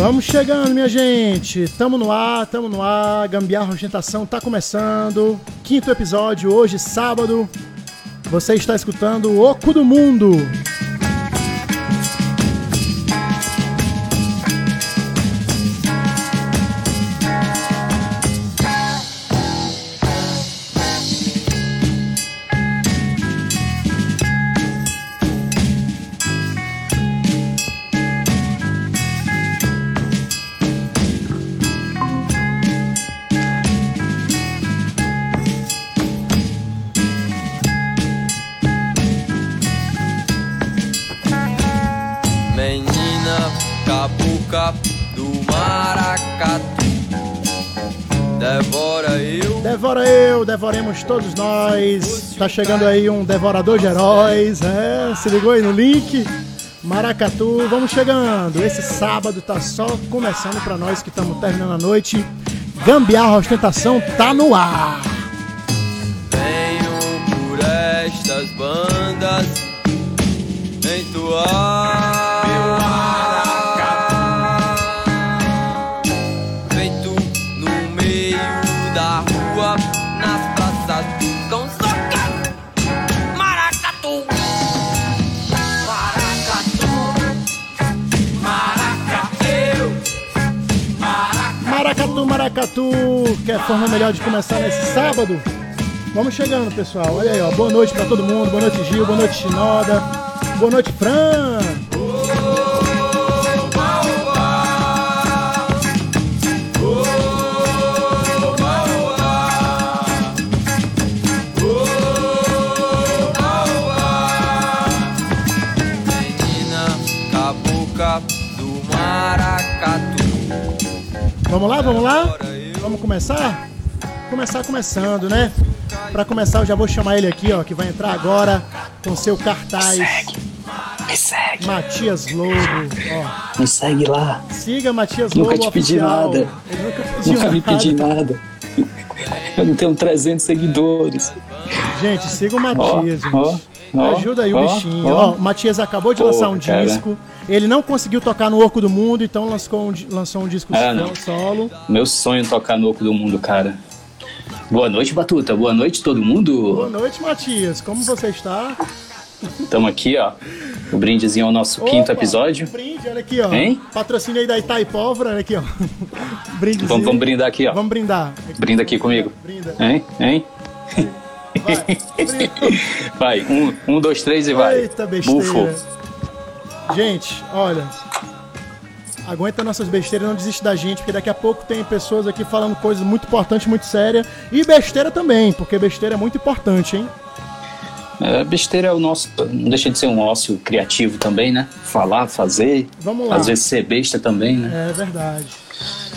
Vamos chegando, minha gente. Tamo no ar, tamo no ar. Gambiarra Ostentação tá começando. Quinto episódio, hoje, sábado. Você está escutando o Oco do Mundo. Devoremos todos nós. Tá chegando aí um devorador de heróis. É, se ligou aí no link? Maracatu, vamos chegando. Esse sábado tá só começando pra nós que estamos terminando a noite. Gambiarra Ostentação tá no ar. Venho por estas bandas Entoar Maracatu, que é a forma melhor de começar nesse sábado. Vamos chegando, pessoal. Olha aí, ó. Boa noite pra todo mundo. Boa noite, Gil. Boa noite, Shinoda. Boa noite, Fran. Vamos lá, vamos lá? Vamos começar? Começar começando, né? Pra começar, eu já vou chamar ele aqui, ó, que vai entrar agora com seu cartaz. Me segue, Matias Lobo, ó. me segue lá. Siga Matias Nunca Lobo te pedi oficial. nada. Ele nunca pediu Nunca me nada. pedi nada. Eu não tenho 300 seguidores. Gente, siga o Matias, gente. Ajuda aí o bichinho. Ó, o Matias acabou de Pô, lançar um cara. disco. Ele não conseguiu tocar no Orco do Mundo, então lançou um, lançou um disco Ah, so- não. solo. Meu sonho é tocar no Oco do Mundo, cara. Boa noite, Batuta. Boa noite, todo Boa mundo. noite, Matias. Como você está? Estamos aqui, ó. O brindezinho ao nosso Opa, quinto episódio. Brinde, olha aqui, ó. Hein? Patrocínio aí da Itaipóvora, olha aqui, ó. Brindezinho. Vamos, vamos brindar aqui, ó. Vamos brindar. Brinda aqui comigo. Brinda. Hein? Hein? Vai. Vai, um, um, dois, três e vai. Eita besteira. Bufo. Gente, olha. Aguenta nossas besteiras, não desiste da gente, porque daqui a pouco tem pessoas aqui falando coisas muito importantes, muito sérias. E besteira também, porque besteira é muito importante, hein? É, besteira é o nosso. Não deixa de ser um ócio criativo também, né? Falar, fazer. Vamos lá. Às vezes ser besta também, né? É verdade.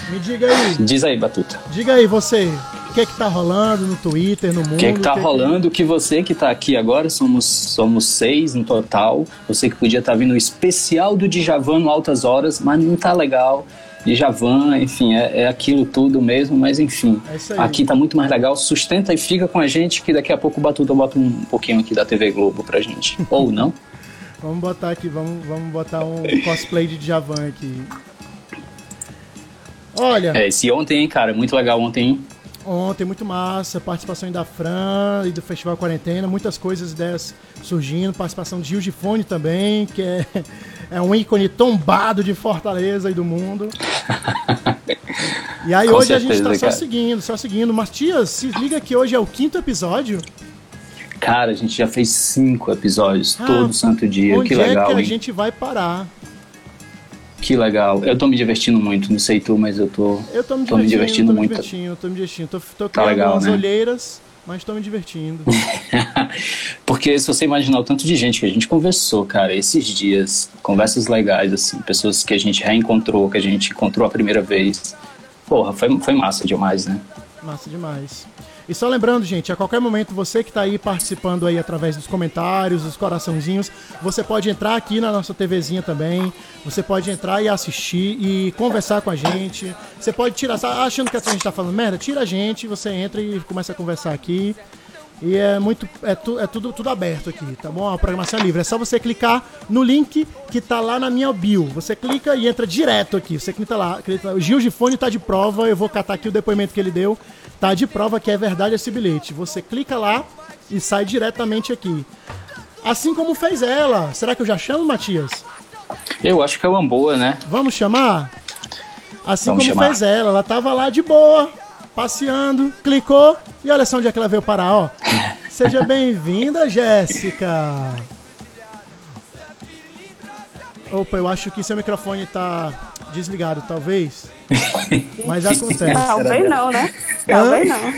Me diga aí, Diz aí, Batuta. diga aí você, que é que tá rolando no Twitter, no mundo? O que, é que tá que- rolando? Que você que tá aqui agora, somos, somos seis no total. Você que podia estar vindo o especial do Djavan no Altas Horas, mas não tá legal. Djavan, enfim, é, é aquilo tudo mesmo, mas enfim. É isso aí. aqui tá muito mais legal. Sustenta e fica com a gente, que daqui a pouco o Batuta bota um pouquinho aqui da TV Globo pra gente. Ou não? Vamos botar aqui, vamos, vamos botar um cosplay de Djavan aqui. Olha, É, esse ontem, hein, cara? Muito legal ontem, hein? Ontem muito massa, participação da Fran e do Festival Quarentena, muitas coisas ideias surgindo, participação de Gil de Fone também, que é, é um ícone tombado de Fortaleza e do mundo. E aí Com hoje a gente certeza, tá só cara. seguindo, só seguindo. Matias, se liga que hoje é o quinto episódio. Cara, a gente já fez cinco episódios, todo Ah, santo dia. Que legal, é que a hein? gente vai parar? Que legal. Eu tô me divertindo muito, não sei tu, mas eu tô, Eu tô me tô me divertindo, divertindo tô me muito. divertindo, tô me divertindo. Tô, tô Tá legal, né? olheiras, mas tô me divertindo. Porque se você imaginar o tanto de gente que a gente conversou, cara, esses dias, conversas legais, assim, pessoas que a gente reencontrou, que a gente encontrou a primeira vez. Porra, foi, foi massa demais, né? Massa demais. E só lembrando, gente, a qualquer momento, você que está aí participando aí através dos comentários, dos coraçãozinhos, você pode entrar aqui na nossa TVzinha também. Você pode entrar e assistir e conversar com a gente. Você pode tirar, achando que a gente tá falando merda? Tira a gente, você entra e começa a conversar aqui. E é muito. É, tu, é tudo, tudo aberto aqui, tá bom? A programação é livre. É só você clicar no link que tá lá na minha bio. Você clica e entra direto aqui. Você clica lá. Clica, o Gil Gifone tá de prova. Eu vou catar aqui o depoimento que ele deu. Tá de prova que é verdade esse bilhete. Você clica lá e sai diretamente aqui. Assim como fez ela. Será que eu já chamo, Matias? Eu acho que é uma boa, né? Vamos chamar? Assim Vamos como chamar. fez ela. Ela tava lá de boa, passeando, clicou e olha só onde é que ela veio parar, ó. Seja bem-vinda, Jéssica. Opa, eu acho que seu microfone tá desligado, talvez. Mas acontece. Talvez não, né? Talvez não.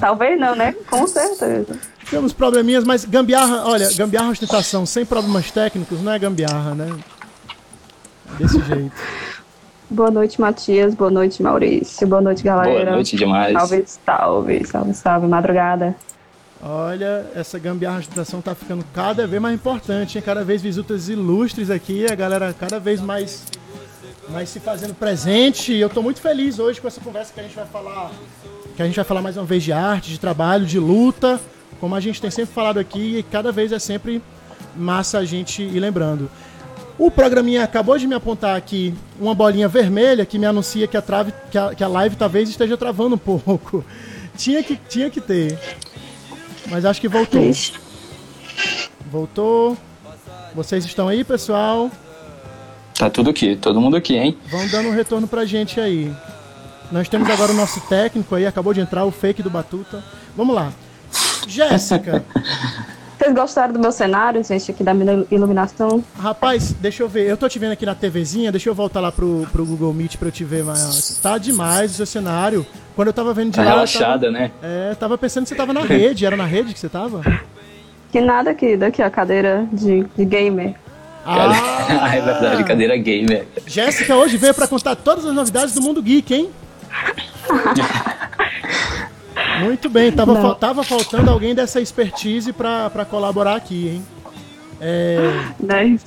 Talvez não, né? Com certeza. Temos probleminhas, mas gambiarra, olha, gambiarra ostentação sem problemas técnicos não é gambiarra, né? Desse jeito. Boa noite, Matias. Boa noite, Maurício. Boa noite, galera. Boa noite demais. Salve, salve, salve, salve, madrugada. Olha, essa gambiarra ostentação tá ficando cada vez mais importante, hein? Cada vez visitas ilustres aqui, a galera cada vez mais, mais se fazendo presente. E eu tô muito feliz hoje com essa conversa que a gente vai falar, que a gente vai falar mais uma vez de arte, de trabalho, de luta, como a gente tem sempre falado aqui, e cada vez é sempre massa a gente ir lembrando. O programinha acabou de me apontar aqui uma bolinha vermelha que me anuncia que a, trave, que a, que a live talvez esteja travando um pouco. Tinha que, tinha que ter. Mas acho que voltou. Voltou. Vocês estão aí, pessoal? Tá tudo aqui, todo mundo aqui, hein? Vão dando um retorno pra gente aí. Nós temos agora o nosso técnico aí, acabou de entrar, o fake do Batuta. Vamos lá. Jéssica, Vocês gostaram do meu cenário, gente, aqui da minha iluminação? rapaz, deixa eu ver. Eu tô te vendo aqui na TVzinha, deixa eu voltar lá pro, pro Google Meet pra eu te ver mais. Tá demais o seu cenário. Quando eu tava vendo de Tá lá. eu relaxada, né? Tava, é, tava pensando que você tava na rede. Era na rede que você tava? Que nada aqui, daqui, ó, cadeira de, de gamer. Ah, é verdade, cadeira gamer. Jéssica hoje veio pra contar todas as novidades do mundo geek, hein? Muito bem, tava, fal- tava faltando alguém dessa expertise pra colaborar aqui, hein? É, Né?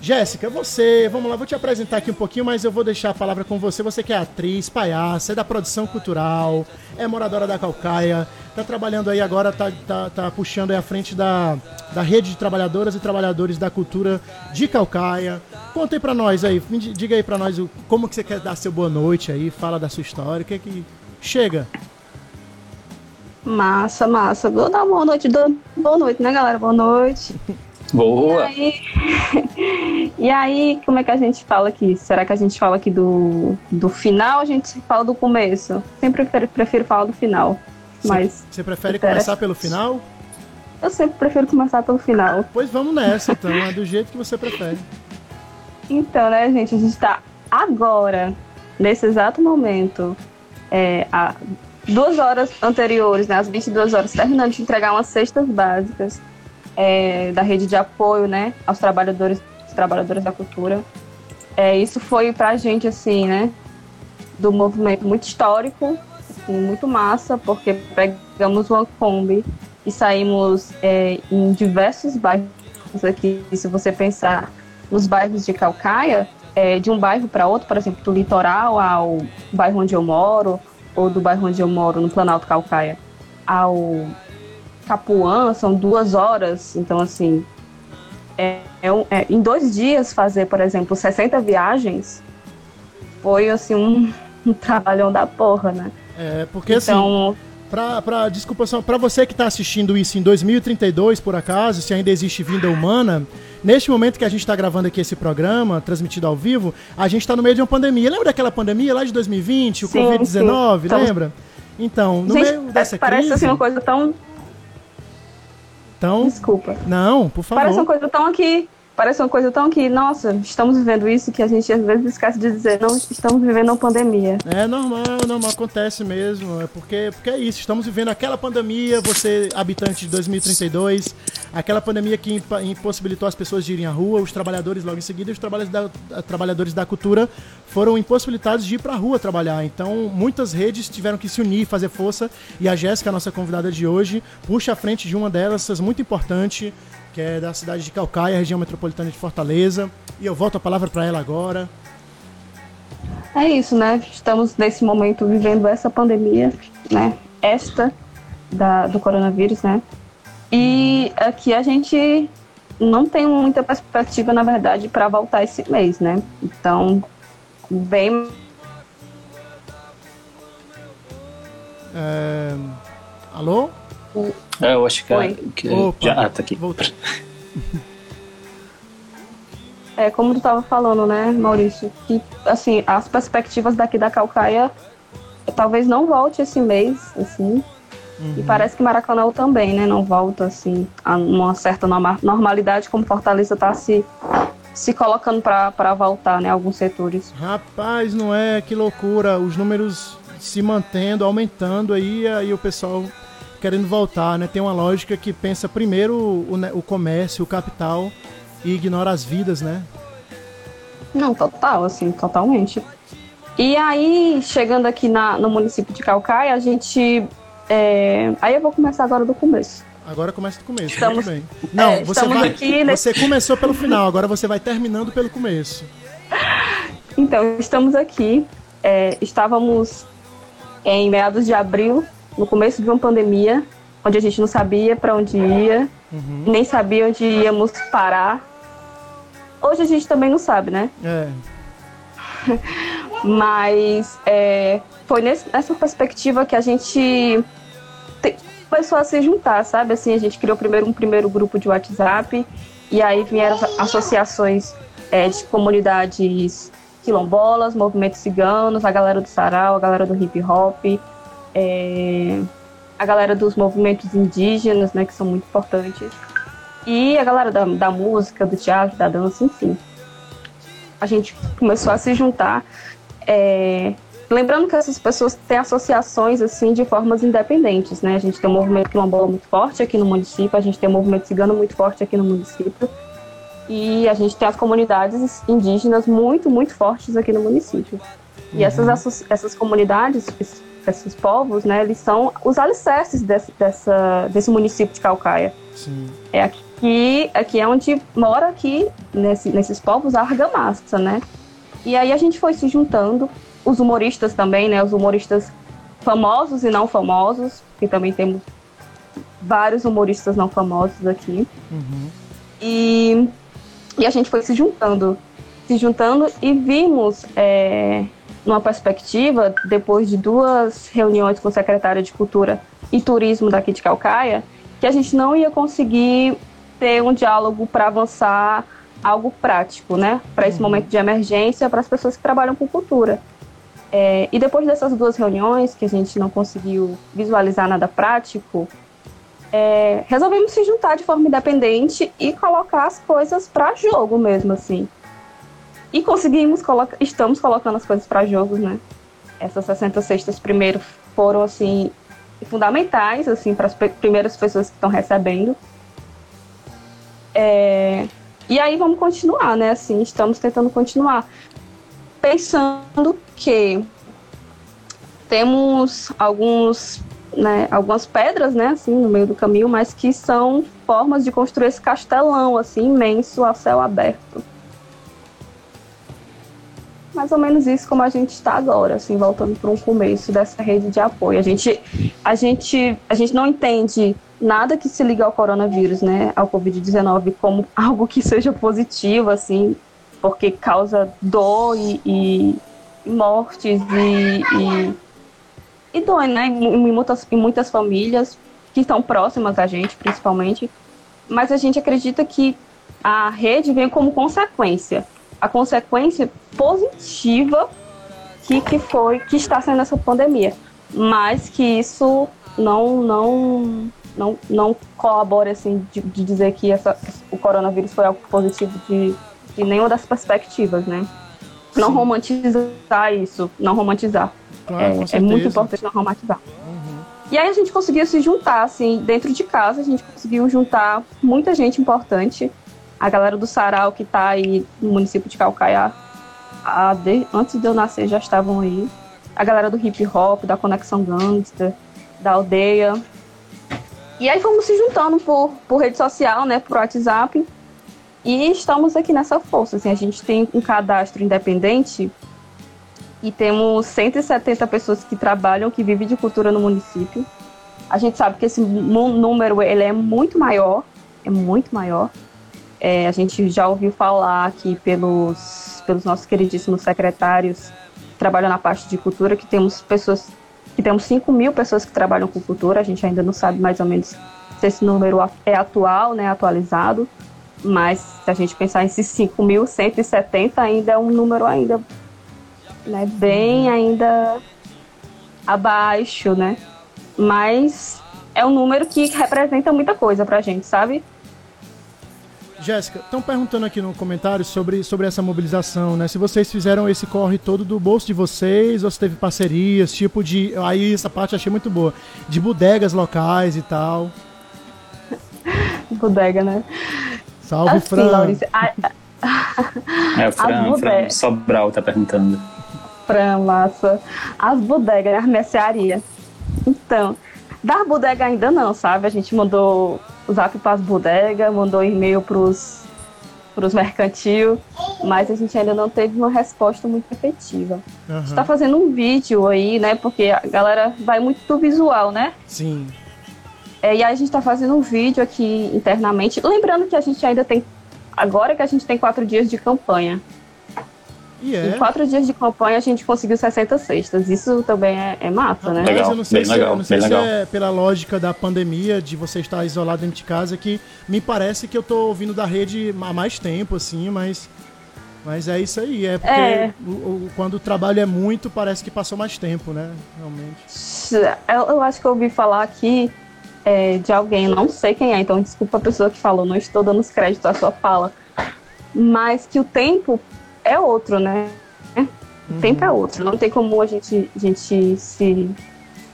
Jéssica, você, vamos lá, vou te apresentar aqui um pouquinho, mas eu vou deixar a palavra com você. Você que é atriz, palhaça, é da produção cultural, é moradora da Calcaia, tá trabalhando aí agora, tá, tá, tá puxando aí à frente da, da rede de trabalhadoras e trabalhadores da cultura de Calcaia. Conta aí pra nós aí, diga aí pra nós como que você quer dar seu boa noite aí, fala da sua história, o que é que... Chega! Massa, massa. Vou dar uma boa noite. Boa noite, né, galera? Boa noite. E Boa! aí, e aí, como é que a gente fala aqui? Será que a gente fala aqui do, do final ou a gente fala do começo? Sempre prefiro, prefiro falar do final. Mas Você prefere Espera. começar pelo final? eu sempre prefiro começar pelo final. Pois vamos nessa, então, é do jeito que você prefere. Então, né, gente, a gente tá agora, nesse exato momento, é, a duas horas anteriores, né, às 22 horas, terminando de entregar umas cestas básicas é, da rede de apoio, né, aos trabalhadores trabalhadoras da cultura. É, isso foi pra gente, assim, né, do movimento muito histórico, assim, muito massa, porque pegamos uma Kombi e saímos é, em diversos bairros aqui, se você pensar nos bairros de Calcaia, é, de um bairro para outro, por exemplo, do litoral ao bairro onde eu moro, ou do bairro onde eu moro, no Planalto Calcaia, ao Capuã, são duas horas. Então, assim, é, é é, em dois dias fazer, por exemplo, 60 viagens foi, assim, um, um trabalhão da porra, né? É, porque assim, Então, Pra, pra, desculpa, só, pra você que tá assistindo isso em 2032, por acaso, se ainda existe vida humana, neste momento que a gente tá gravando aqui esse programa, transmitido ao vivo, a gente tá no meio de uma pandemia. Lembra daquela pandemia lá de 2020, o Sim, Covid-19, sim. Então- lembra? Então, no gente, meio dessa parece crise... assim uma coisa tão. Então, Desculpa. não, por favor. Parece uma coisa tão aqui. Parece uma coisa tão que, nossa, estamos vivendo isso que a gente às vezes esquece de dizer, não, estamos vivendo uma pandemia. É normal, normal, acontece mesmo. É porque, porque é isso, estamos vivendo aquela pandemia, você, habitante de 2032, aquela pandemia que impossibilitou as pessoas de irem à rua, os trabalhadores logo em seguida, os trabalhadores da, trabalhadores da cultura foram impossibilitados de ir pra rua trabalhar. Então, muitas redes tiveram que se unir, fazer força, e a Jéssica, a nossa convidada de hoje, puxa à frente de uma delas, muito importante, que é da cidade de Calcaia, região metropolitana de Fortaleza. E eu volto a palavra para ela agora. É isso, né? Estamos nesse momento vivendo essa pandemia, né? Esta da, do coronavírus, né? E aqui a gente não tem muita perspectiva, na verdade, para voltar esse mês, né? Então, bem. É... Alô? É, eu acho que, Oi. que Opa, já ah, tá aqui. voltou. É, como tu estava falando, né, Maurício, que assim, as perspectivas daqui da Calcaia talvez não volte esse mês, assim. E parece que Maracanã também, né, não volta assim a uma certa norma- normalidade como Fortaleza está se se colocando para voltar, né, alguns setores. Rapaz, não é? Que loucura. Os números se mantendo, aumentando aí, aí o pessoal querendo voltar, né? Tem uma lógica que pensa primeiro o, o comércio, o capital e ignora as vidas, né? Não, total, assim, totalmente. E aí, chegando aqui na, no município de Calcaia, a gente. é, Aí eu vou começar agora do começo. Agora começa do começo, Estamos- bem. Não, é, você vai. nesse- Você começou pelo final, agora você vai terminando pelo começo. Então, estamos aqui. é, estávamos em meados de abril, no começo de uma pandemia, onde a gente não sabia para onde ia, nem sabia onde íamos parar. Hoje a gente também não sabe, né? É. Mas é, foi nessa perspectiva que a gente te- começou a se juntar, sabe? Assim, a gente criou primeiro um primeiro grupo de WhatsApp e aí vieram as associações é, de comunidades quilombolas, movimentos ciganos, a galera do sarau, a galera do hip hop, é, a galera dos movimentos indígenas, né, que são muito importantes, e a galera da, da música, do teatro, da dança, enfim. A gente começou a se juntar é, lembrando que essas pessoas têm associações assim de formas independentes, né? A gente tem um movimento quilombola muito forte aqui no município, a gente tem um movimento cigano muito forte aqui no município e a gente tem as comunidades indígenas muito, muito fortes aqui no município. E essas, asso- essas comunidades, esses, esses povos, né, eles são os alicerces desse, dessa, desse município de Calcaia. Sim. É aqui, aqui é onde mora aqui, nesse, nesses povos, a argamassa, né? E aí a gente foi se juntando, os humoristas também, né? Os humoristas famosos e não famosos, que também temos vários humoristas não famosos aqui. E, e a gente foi se juntando, se juntando e vimos, é, numa perspectiva, depois de duas reuniões com o secretário de Cultura e Turismo daqui de Calcaia, que a gente não ia conseguir ter um diálogo para avançar algo prático, né? Para esse momento de emergência, para as pessoas que trabalham com cultura. É, e depois dessas duas reuniões, que a gente não conseguiu visualizar nada prático, é, resolvemos se juntar de forma independente e colocar as coisas para jogo mesmo, assim. E conseguimos colocar, estamos colocando as coisas para jogo, né? Essas 60 cestas primeiro foram assim fundamentais assim para as primeiras pessoas que estão recebendo. É, e aí vamos continuar, né? Assim, estamos tentando continuar pensando que temos alguns, né, algumas pedras, né, assim, no meio do caminho, mas que são formas de construir esse castelão, assim, imenso a céu aberto. Mais ou menos isso como a gente está agora, assim, voltando para um começo dessa rede de apoio. A gente, a gente, a gente não entende nada que se liga ao coronavírus, né, ao Covid-19, como algo que seja positivo, assim, porque causa dor e, e- mortes e, e, e dói, né, em muitas, em muitas famílias que estão próximas a gente, principalmente. Mas a gente acredita que a rede vem como consequência. A consequência positiva que, que foi, que está sendo essa pandemia. Mas que isso não, não, não, não colabora assim de, de dizer que essa, o coronavírus foi algo positivo de, de nenhuma das perspectivas, né? Não romantizar isso, não romantizar. Claro, é, é muito importante não romantizar. E aí a gente conseguiu se juntar, assim, dentro de casa, a gente conseguiu juntar muita gente importante. A galera do Sarau, que tá aí no município de Calcaia, de- antes de eu nascer já estavam aí. A galera do hip hop, da Conexão Gangster, da aldeia. E aí fomos se juntando por, por rede social, né, por WhatsApp. E estamos aqui nessa força, assim, a gente tem um cadastro independente e temos 170 pessoas que trabalham, que vivem de cultura no município. A gente sabe que esse número ele é muito maior, é muito maior. É, a gente já ouviu falar aqui pelos, pelos nossos queridíssimos secretários que trabalham na parte de cultura que temos pessoas que temos 5 mil pessoas que trabalham com cultura. A gente ainda não sabe mais ou menos se esse número é atual, né, atualizado. Mas se a gente pensar em esses 5.170 ainda é um número ainda né, bem ainda abaixo, né? Mas é um número que representa muita coisa pra gente, sabe? Jéssica, estão perguntando aqui no comentário sobre, sobre essa mobilização, né? Se vocês fizeram esse corre todo do bolso de vocês, ou se teve parcerias, tipo de. Aí essa parte eu achei muito boa. De bodegas locais e tal. Bodega, né? Salve, Assim, Fran. Maurício, a, É, o Fran, As Fran. Sobral tá perguntando. Fran, massa. As bodegas, né? As mercearias. Então, das bodegas ainda não, sabe? A gente mandou o zap pras bodegas, mandou e-mail pros, pros mercantil, mas a gente ainda não teve uma resposta muito efetiva. A gente tá Aham. fazendo um vídeo aí, né? Porque a galera vai muito do visual, né? Sim. É, e aí a gente tá fazendo um vídeo aqui internamente. Lembrando que a gente ainda tem. Agora que a gente tem quatro dias de campanha. Em é. quatro dias de campanha a gente conseguiu 60 cestas. Isso também é, é massa, né? Legal, Mas eu não sei bem se, legal, eu não sei bem se legal. é pela lógica da pandemia, de você estar isolado dentro de casa, que me parece que eu tô ouvindo da rede há mais tempo, assim, mas. Mas é isso aí, é porque É. o- o- quando o trabalho é muito, parece que passou mais tempo, né? Realmente. Eu, eu acho que eu ouvi falar aqui é, de alguém, não sei quem é, então desculpa a pessoa que falou, não estou dando os créditos à sua fala. Mas que o tempo é outro, né? O tempo é outro. Não tem como a gente, a gente se, se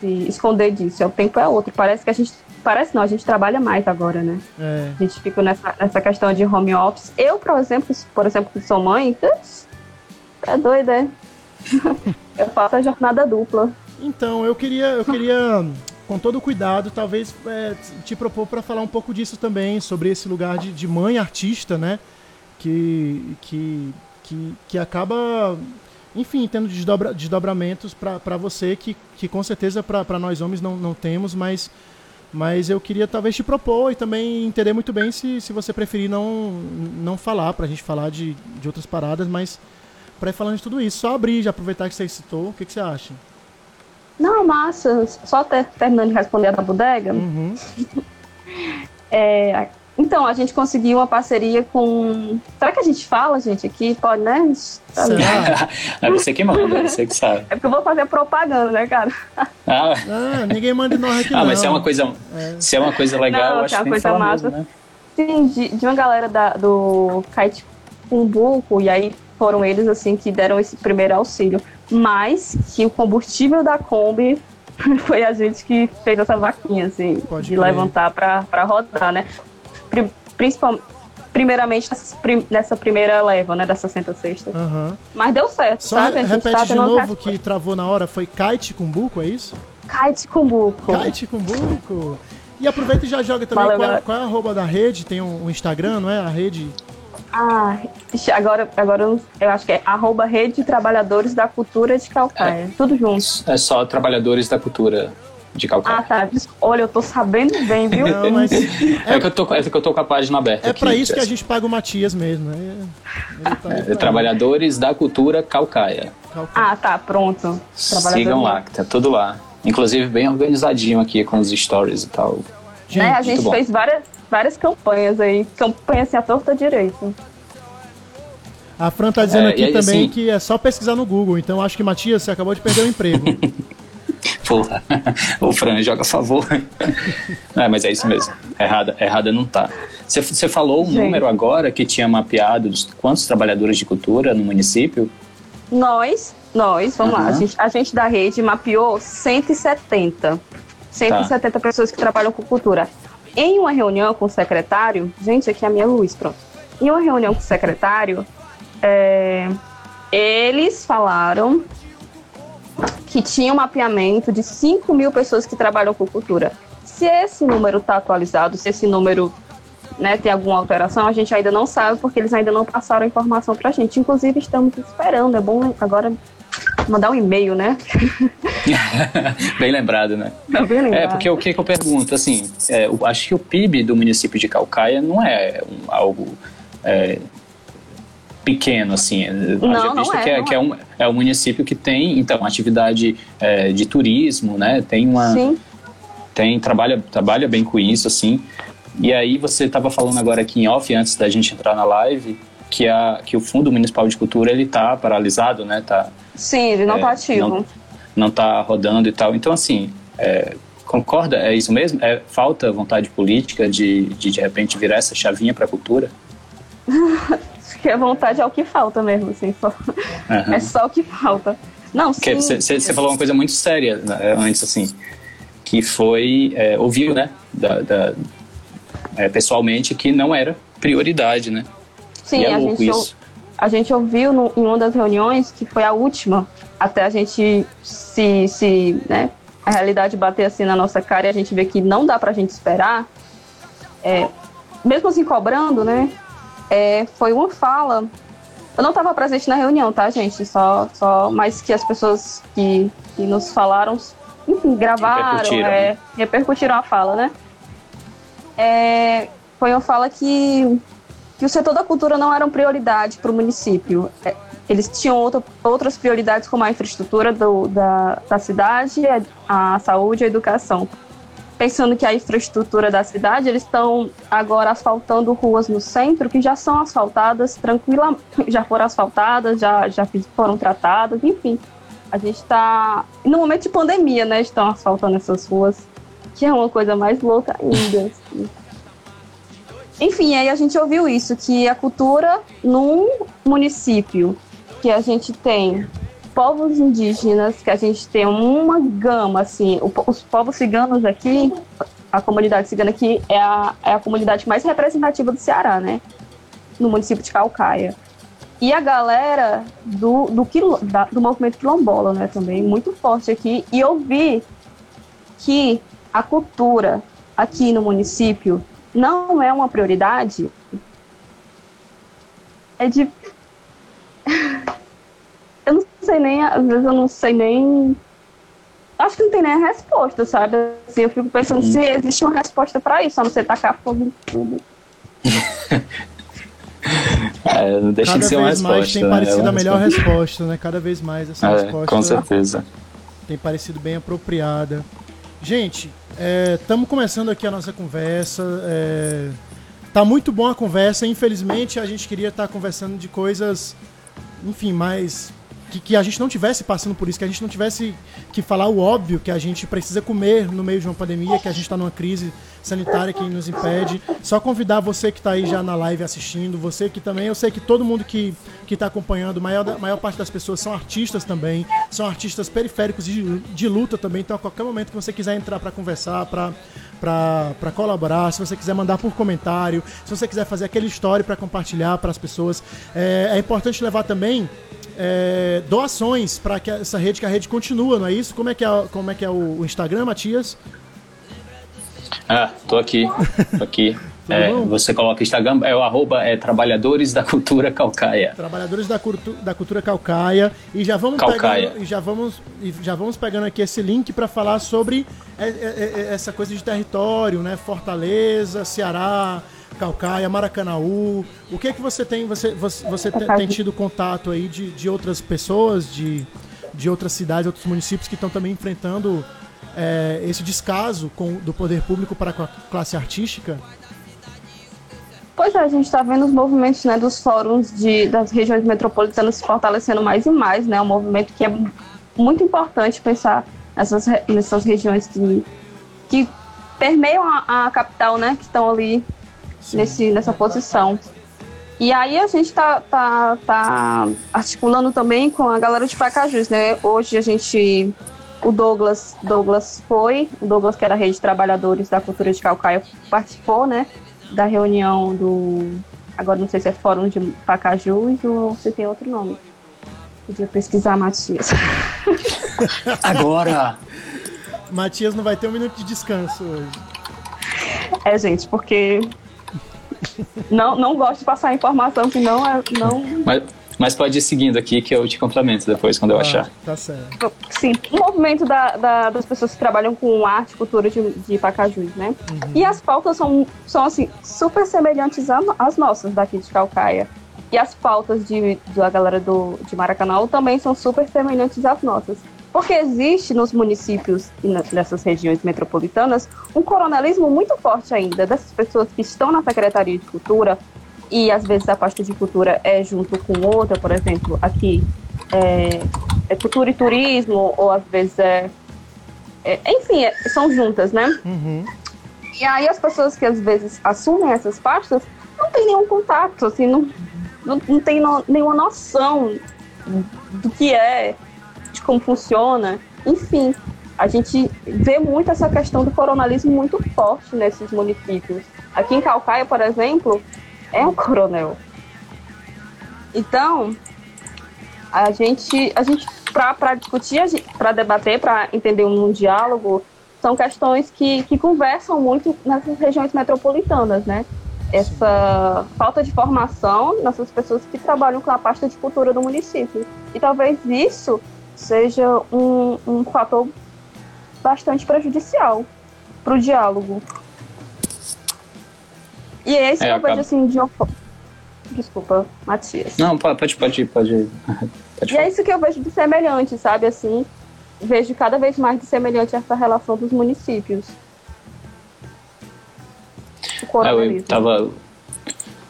esconder disso. O tempo é outro. Parece que a gente. Parece não, a gente trabalha mais agora, né? É. A gente fica nessa, nessa questão de home office. Eu, por exemplo, por exemplo, que sou mãe, é doida, é? eu faço a jornada dupla. Então, eu queria, eu queria, com todo cuidado, talvez é, te propor para falar um pouco disso também, sobre esse lugar de, de mãe artista, né? Que, que, que, que acaba, enfim, tendo desdobra, desdobramentos para você, que, que com certeza para nós homens não, não temos, mas, mas eu queria talvez te propor e também entender muito bem se, se você preferir não, não falar, para a gente falar de, de outras paradas, mas para ir falando de tudo isso, só abrir, já aproveitar que você citou, o que, que você acha? Não, massa. Só ter- terminando de responder a da bodega. Uhum. É, então, a gente conseguiu uma parceria com. Será que a gente fala, gente, aqui? Pode, né? Tá? É você que manda, é você que sabe. É porque eu vou fazer propaganda, né, cara? Ah, Ah, ninguém manda nós aqui ah não. mas se é uma coisa, se é uma coisa legal, Não, eu acho que é uma coisa massa. mesmo, né? Sim, de, de uma galera da, do Kite Cumbuco, e aí foram eles, assim, que deram esse primeiro auxílio. Mas que o combustível da Kombi foi a gente que fez essa vaquinha, assim, Pode de crer. levantar pra, pra rodar, né? Pri- Principal, primeiramente nessa, prim- nessa primeira leva, né, das 60 cestas. Aham. Mas deu certo, Só sabe? Repete tá de novo que travou na hora, foi kite com buco, é isso? Kite Cumbuco. Kite com buco. E aproveita e já joga também Valeu, qual, é- qual é a arroba da rede, tem um, um Instagram, não é? A rede. Ah, agora, agora eu acho que é arroba Rede de Trabalhadores da Cultura de Calcaia. Tudo junto. É só trabalhadores da cultura de Ah, Calcaia. tá. Des- Olha, eu tô sabendo bem, viu? Não, mas é, que eu tô, é que eu tô com a página aberta. é aqui, pra isso que a gente paga o Matias mesmo, né? Tá É, Trabalhadores da cultura Calcaia. calcular. Ah, tá, pronto. Sigam lá, que tá tudo lá. Inclusive bem organizadinho aqui com os stories e tal. Gente, né? A gente bom. fez várias, várias campanhas aí. Campanha assim, a torta direito. a Fran tá dizendo É, aqui aí, também assim- que é só pesquisar no Google, então acho que Matias, você acabou de perder o emprego. O Fran joga a favor. é, mas é isso mesmo. Errada, errada não tá. Você- falou um Gente. número agora que tinha mapeado quantos trabalhadores de cultura no município? Nós, nós, vamos lá. Aham. A gente, a gente da rede mapeou 170. 170 pessoas que trabalham com cultura. Em uma reunião com o secretário, gente, aqui é a minha luz, pronto. Em uma reunião com o secretário, é, eles falaram que tinha um mapeamento de 5 mil pessoas que trabalham com cultura. Se esse número está atualizado, se esse número né, tem alguma alteração, a gente ainda não sabe, porque eles ainda não passaram a informação para a gente. Inclusive, estamos esperando. É bom agora mandar um e-mail, né? Bem lembrado, né? Tá bem lembrado. É, porque o que, que eu pergunto, assim, é, eu acho que o PIB do município de Calcaia não é um- algo é, pequeno, assim. Não, Haja não é, que, é, não que é, um, é um município que tem, então, atividade é, de turismo, né? Tem uma... Sim. tem trabalha trabalha bem com isso assim e aí você estava falando agora aqui em off antes da gente entrar na live que a que o fundo municipal de cultura ele tá paralisado né tá Sim, ele não É, tá ativo. não- não tá rodando e tal então assim é, concorda é isso mesmo é falta vontade política de de, de repente virar essa chavinha para a cultura que a vontade é o que falta mesmo, assim. Só, Aham. É só o que falta. Não, sim. você falou uma coisa muito séria né, antes, assim, que foi, é, ouviu, né, da, da- é, pessoalmente, que não era prioridade, né? Sim, e é a, louco gente, isso. a gente ouviu no- em uma das reuniões, que foi a última, até a gente se, se né, a realidade bater assim na nossa cara e a gente ver que não dá pra gente esperar, é, mesmo assim cobrando, né, é, foi uma fala. Eu não estava presente na reunião, tá, gente? Só, só, mas que as pessoas que, que nos falaram, enfim, gravaram, Repercutiram, é, né? repercutiram a fala, né? É, foi uma fala que que o setor da cultura não era uma prioridade para o município. É, Eles tinham outra- outras prioridades, como a infraestrutura do- da, da cidade, a, a saúde e a educação. Pensando que a infraestrutura da cidade, eles estão agora asfaltando ruas no centro que já são asfaltadas tranquila, já foram asfaltadas, já, já foram tratadas, enfim. A gente está. No momento de pandemia, né? Estão asfaltando essas ruas, que é uma coisa mais louca ainda. assim. Enfim, aí a gente ouviu isso, que a cultura num município que a gente tem povos indígenas, que a gente tem uma gama, assim, os povos ciganos aqui, a comunidade cigana aqui é a, é a comunidade mais representativa do Ceará, né? No município de Calcaia. E a galera do, do, quilo- da- do movimento quilombola, né, também, muito forte aqui. E eu vi que a cultura aqui no município não é uma prioridade, é de. Sei nem, às vezes eu não sei nem. Acho que não tem nem a resposta, sabe? Assim, eu fico pensando se existe uma resposta pra isso, a não ser tacar fogo em tudo. É, não deixa Cada de ser uma vez resposta. mais tem né? parecido É a melhor resposta. resposta, né? Cada vez mais essa É, resposta com certeza. tem parecido bem apropriada. Gente, estamos começando aqui a nossa conversa. É, tá muito bom a conversa. Infelizmente, a gente queria estar conversando de coisas, enfim, mais. Que, que a gente não tivesse passando por isso, que a gente não tivesse que falar o óbvio, que a gente precisa comer no meio de uma pandemia, que a gente está numa crise sanitária que nos impede. Só convidar você que está aí já na live assistindo, você que também, eu sei que todo mundo que está acompanhando, a maior, maior parte das pessoas são artistas também, são artistas periféricos de, de luta também, então a qualquer momento que você quiser entrar para conversar, para para colaborar, se você quiser mandar por comentário, se você quiser fazer aquele story para compartilhar para as pessoas, é, é importante levar também é, doações para que essa rede, que a rede continua, não é isso? Como é que é, como é, que é o, o Instagram, Matias? Ah, tô aqui. Tô aqui. É, você coloca Instagram, é o arroba é, Trabalhadores da Cultura Calcaia. Trabalhadores da, cultu- da cultura calcaia e já vamos Calcaia. pegando e já vamos e já vamos pegando aqui esse link para falar sobre é, é, é, essa coisa de território, né? Fortaleza, Ceará, Calcaia, Maracanaú. O que é que você tem você você, você te- tem tido contato aí de, de outras pessoas de de outras cidades, outros municípios que estão também enfrentando é, esse descaso com, do poder público para a classe artística? Pois é, a gente está vendo os movimentos né, dos fóruns de, das regiões metropolitanas se fortalecendo mais e mais, né? Um movimento que é muito importante pensar nessas, nessas regiões que, que permeiam a, a capital, né? Que estão ali nesse, nessa posição. E aí a gente tá, tá, tá articulando também com a galera de Pacajus, né? Hoje a gente. O Douglas, Douglas foi, o Douglas, que era a rede de trabalhadores da cultura de Calcaia, participou, né? Da reunião do. Agora não sei se é Fórum de Pacajus ou se tem outro nome. Podia pesquisar, Matias. Agora! Matias não vai ter um minuto de descanso hoje. É, gente, porque. Não, não gosto de passar informação que não é. Não... Mas, Mas pode ir seguindo aqui que eu te complemento depois, quando eu Ah, achar. Tá certo. Sim, o movimento da, da- das pessoas que trabalham com arte e cultura de, de Pacajus, né? E as pautas são, são assim, super semelhantes às nossas daqui de Calcaia. E as pautas de, da galera do, de Maracanã também são super semelhantes às nossas. Porque existe nos municípios e nessas regiões metropolitanas um coronelismo muito forte ainda dessas pessoas que estão na Secretaria de Cultura e às vezes a pasta de cultura é junto com outra, por exemplo, aqui é, é cultura e turismo, ou às vezes é. é- enfim, é- são juntas, né? Uhum. E aí as pessoas que às vezes assumem essas pastas não têm nenhum contato, assim, não, não, não tem no- nenhuma noção do que é, como funciona. Enfim, a gente vê muito essa questão do coronalismo muito forte nesses municípios. Aqui em Calcaia, por exemplo, é um coronel. Então, a gente, a gente para discutir, para debater, para entender um, diálogo, são questões que, que conversam muito nessas regiões metropolitanas, né? Essa falta de formação nessas pessoas que trabalham com a pasta de cultura do município. E talvez isso seja um, um fator bastante prejudicial para o diálogo. E é isso É, que eu acaba- vejo assim de uma Desculpa, Matias. Não, pode, pode, pode, pode, E é isso que eu vejo de semelhante, sabe? Assim, vejo cada vez mais de semelhante essa relação dos municípios. O É, eu tava,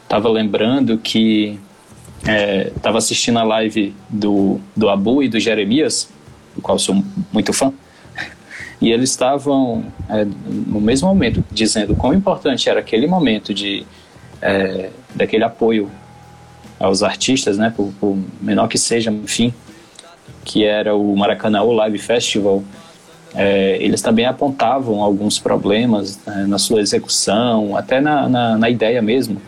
tava lembrando que é, tava assistindo a live do, do Abu e do Jeremias, do qual sou muito fã, e eles estavam é, no mesmo momento dizendo quão importante era aquele momento de é, daquele apoio aos artistas, né, por, por menor que seja, enfim, que era o Maracanã Live Festival, é, eles também apontavam alguns problemas né, na sua execução, até na, na, na ideia mesmo.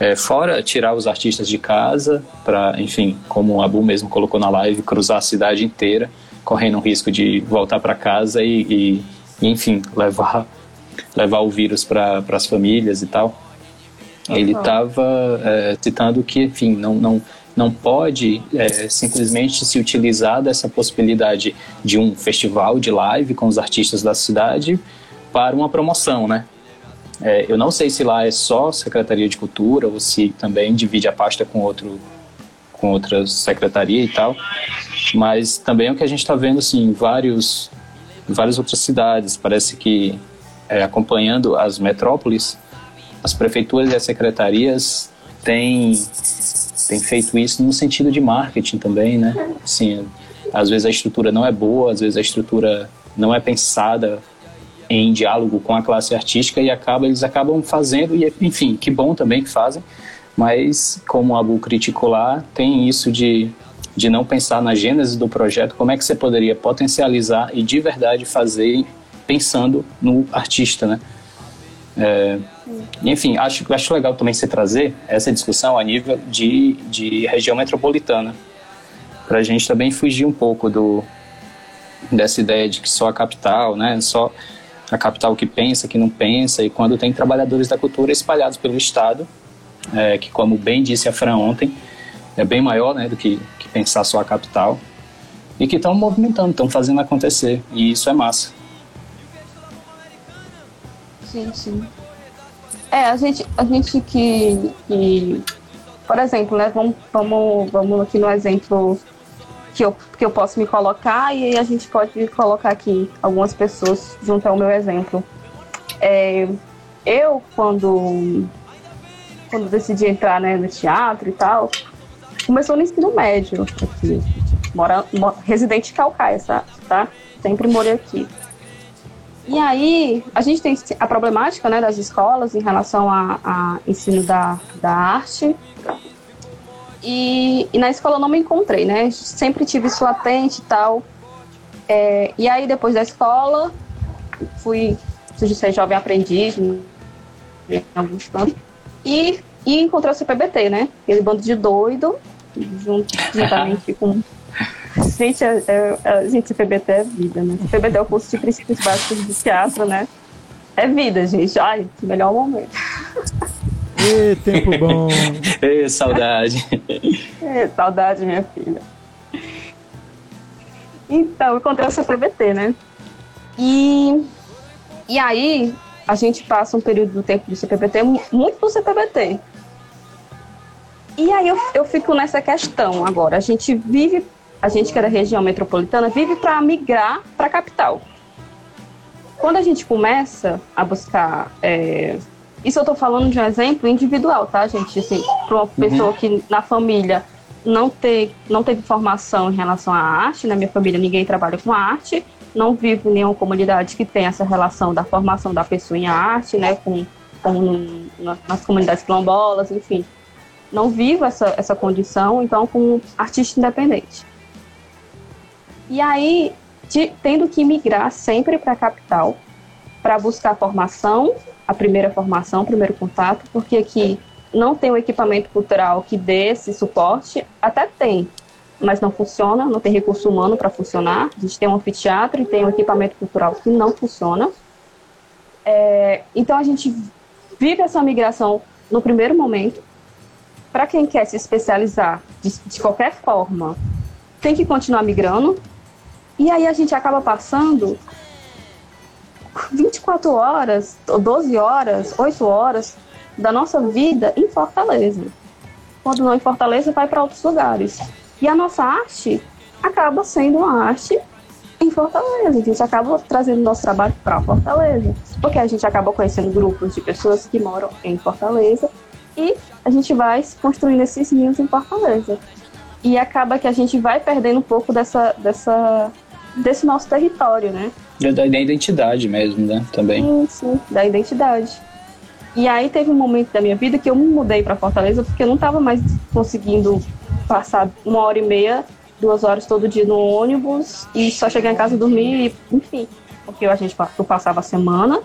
É, fora tirar os artistas de casa, para, enfim, como o Abu mesmo colocou na live, cruzar a cidade inteira, correndo o risco de voltar para casa e, e, e, enfim, levar, levar o vírus para as famílias e tal. Ele estava é, citando que, enfim, não, não, não pode é, simplesmente se utilizar dessa possibilidade de um festival de live com os artistas da cidade para uma promoção, né? É, eu não sei se lá é só Secretaria de Cultura ou se também divide a pasta com outro com outra secretaria e tal, mas também é o que a gente está vendo assim, em vários, em várias outras cidades. Parece que é, acompanhando as metrópoles, as prefeituras e as secretarias têm, têm feito isso no sentido de marketing também, né? Assim, às vezes a estrutura não é boa, às vezes a estrutura não é pensada em diálogo com a classe artística e acaba eles acabam fazendo e enfim que bom também que fazem mas como o Abu criticou lá tem isso de de não pensar na gênese do projeto como é que você poderia potencializar e de verdade fazer pensando no artista né? É, enfim acho acho legal também você trazer essa discussão a nível de de região metropolitana para a gente também fugir um pouco do dessa ideia de que só a capital né? Só a capital que pensa, que não pensa, e quando tem trabalhadores da cultura espalhados pelo Estado, é, que, como bem disse a Fran ontem, é bem maior né, do que, que pensar só a capital, e que estão movimentando, estão fazendo acontecer, e isso é massa. Sim. É, a gente, a gente que, que por exemplo, né, vamos, vamos, vamos aqui no exemplo que eu, que eu posso me colocar e aí a gente pode colocar aqui algumas pessoas junto ao meu exemplo. É, eu, quando, quando decidi entrar né, no teatro e tal, começou no ensino médio aqui. Mora, mo- residente de Calcaia, tá? tá? Sempre morei aqui. E aí, a gente tem a problemática né, das escolas em relação a, a ensino da, da arte. E, e na escola eu não me encontrei, né? Sempre tive isso latente e tal. É, e aí, depois da escola, fui ser jovem aprendiz em alguns cantos. E, e encontrei o CPBT, né? Aquele bando de doido, junto, juntamente com. Gente, é, é, é- gente, CPBT é vida, né? CPBT é o curso de princípios básicos de teatro, né? É vida, gente. Ai, que melhor momento. Ê, tempo bom. Ê, saudade. É, saudade, minha filha. Então, encontrei o CPBT, né? E, e aí, a gente passa um período do tempo do CPBT muito no CPBT. E aí eu, eu fico nessa questão agora. A gente vive, a gente que é da região metropolitana, vive para migrar para a capital. Quando a gente começa a buscar. É, isso eu estou falando de um exemplo individual, tá, gente? Assim, para uma pessoa que na família não, ter, não teve formação em relação à arte, na minha família ninguém trabalha com arte, não vive em nenhuma comunidade que tenha essa relação da formação da pessoa em arte, né, com, com nas comunidades quilombolas, enfim. Não vivo essa, essa condição, então, com artista independente. E aí, de, tendo que migrar sempre para a capital para buscar formação, a primeira formação, o primeiro contato, porque aqui não tem um equipamento cultural que dê esse suporte, até tem, mas não funciona, não tem recurso humano para funcionar. A gente tem um anfiteatro e tem um equipamento cultural que não funciona. É, então a gente vive essa migração no primeiro momento. Para quem quer se especializar de, de qualquer forma, tem que continuar migrando. E aí a gente acaba passando 24 horas, ou 12 horas, 8 horas da nossa vida em Fortaleza. Quando não em Fortaleza, vai para outros lugares. E a nossa arte acaba sendo uma arte em Fortaleza. A gente acaba trazendo nosso trabalho para Fortaleza. Porque a gente acaba conhecendo grupos de pessoas que moram em Fortaleza e a gente vai construindo esses ninhos em Fortaleza. E acaba que a gente vai perdendo um pouco dessa, dessa, desse nosso território, né? Da identidade mesmo, né? Também. Sim, sim, da identidade. E aí teve um momento da minha vida que eu me mudei para Fortaleza porque eu não estava mais conseguindo passar uma hora e meia, duas horas todo dia no ônibus e só chegar em casa e dormir, enfim. Porque a gente eu passava a semana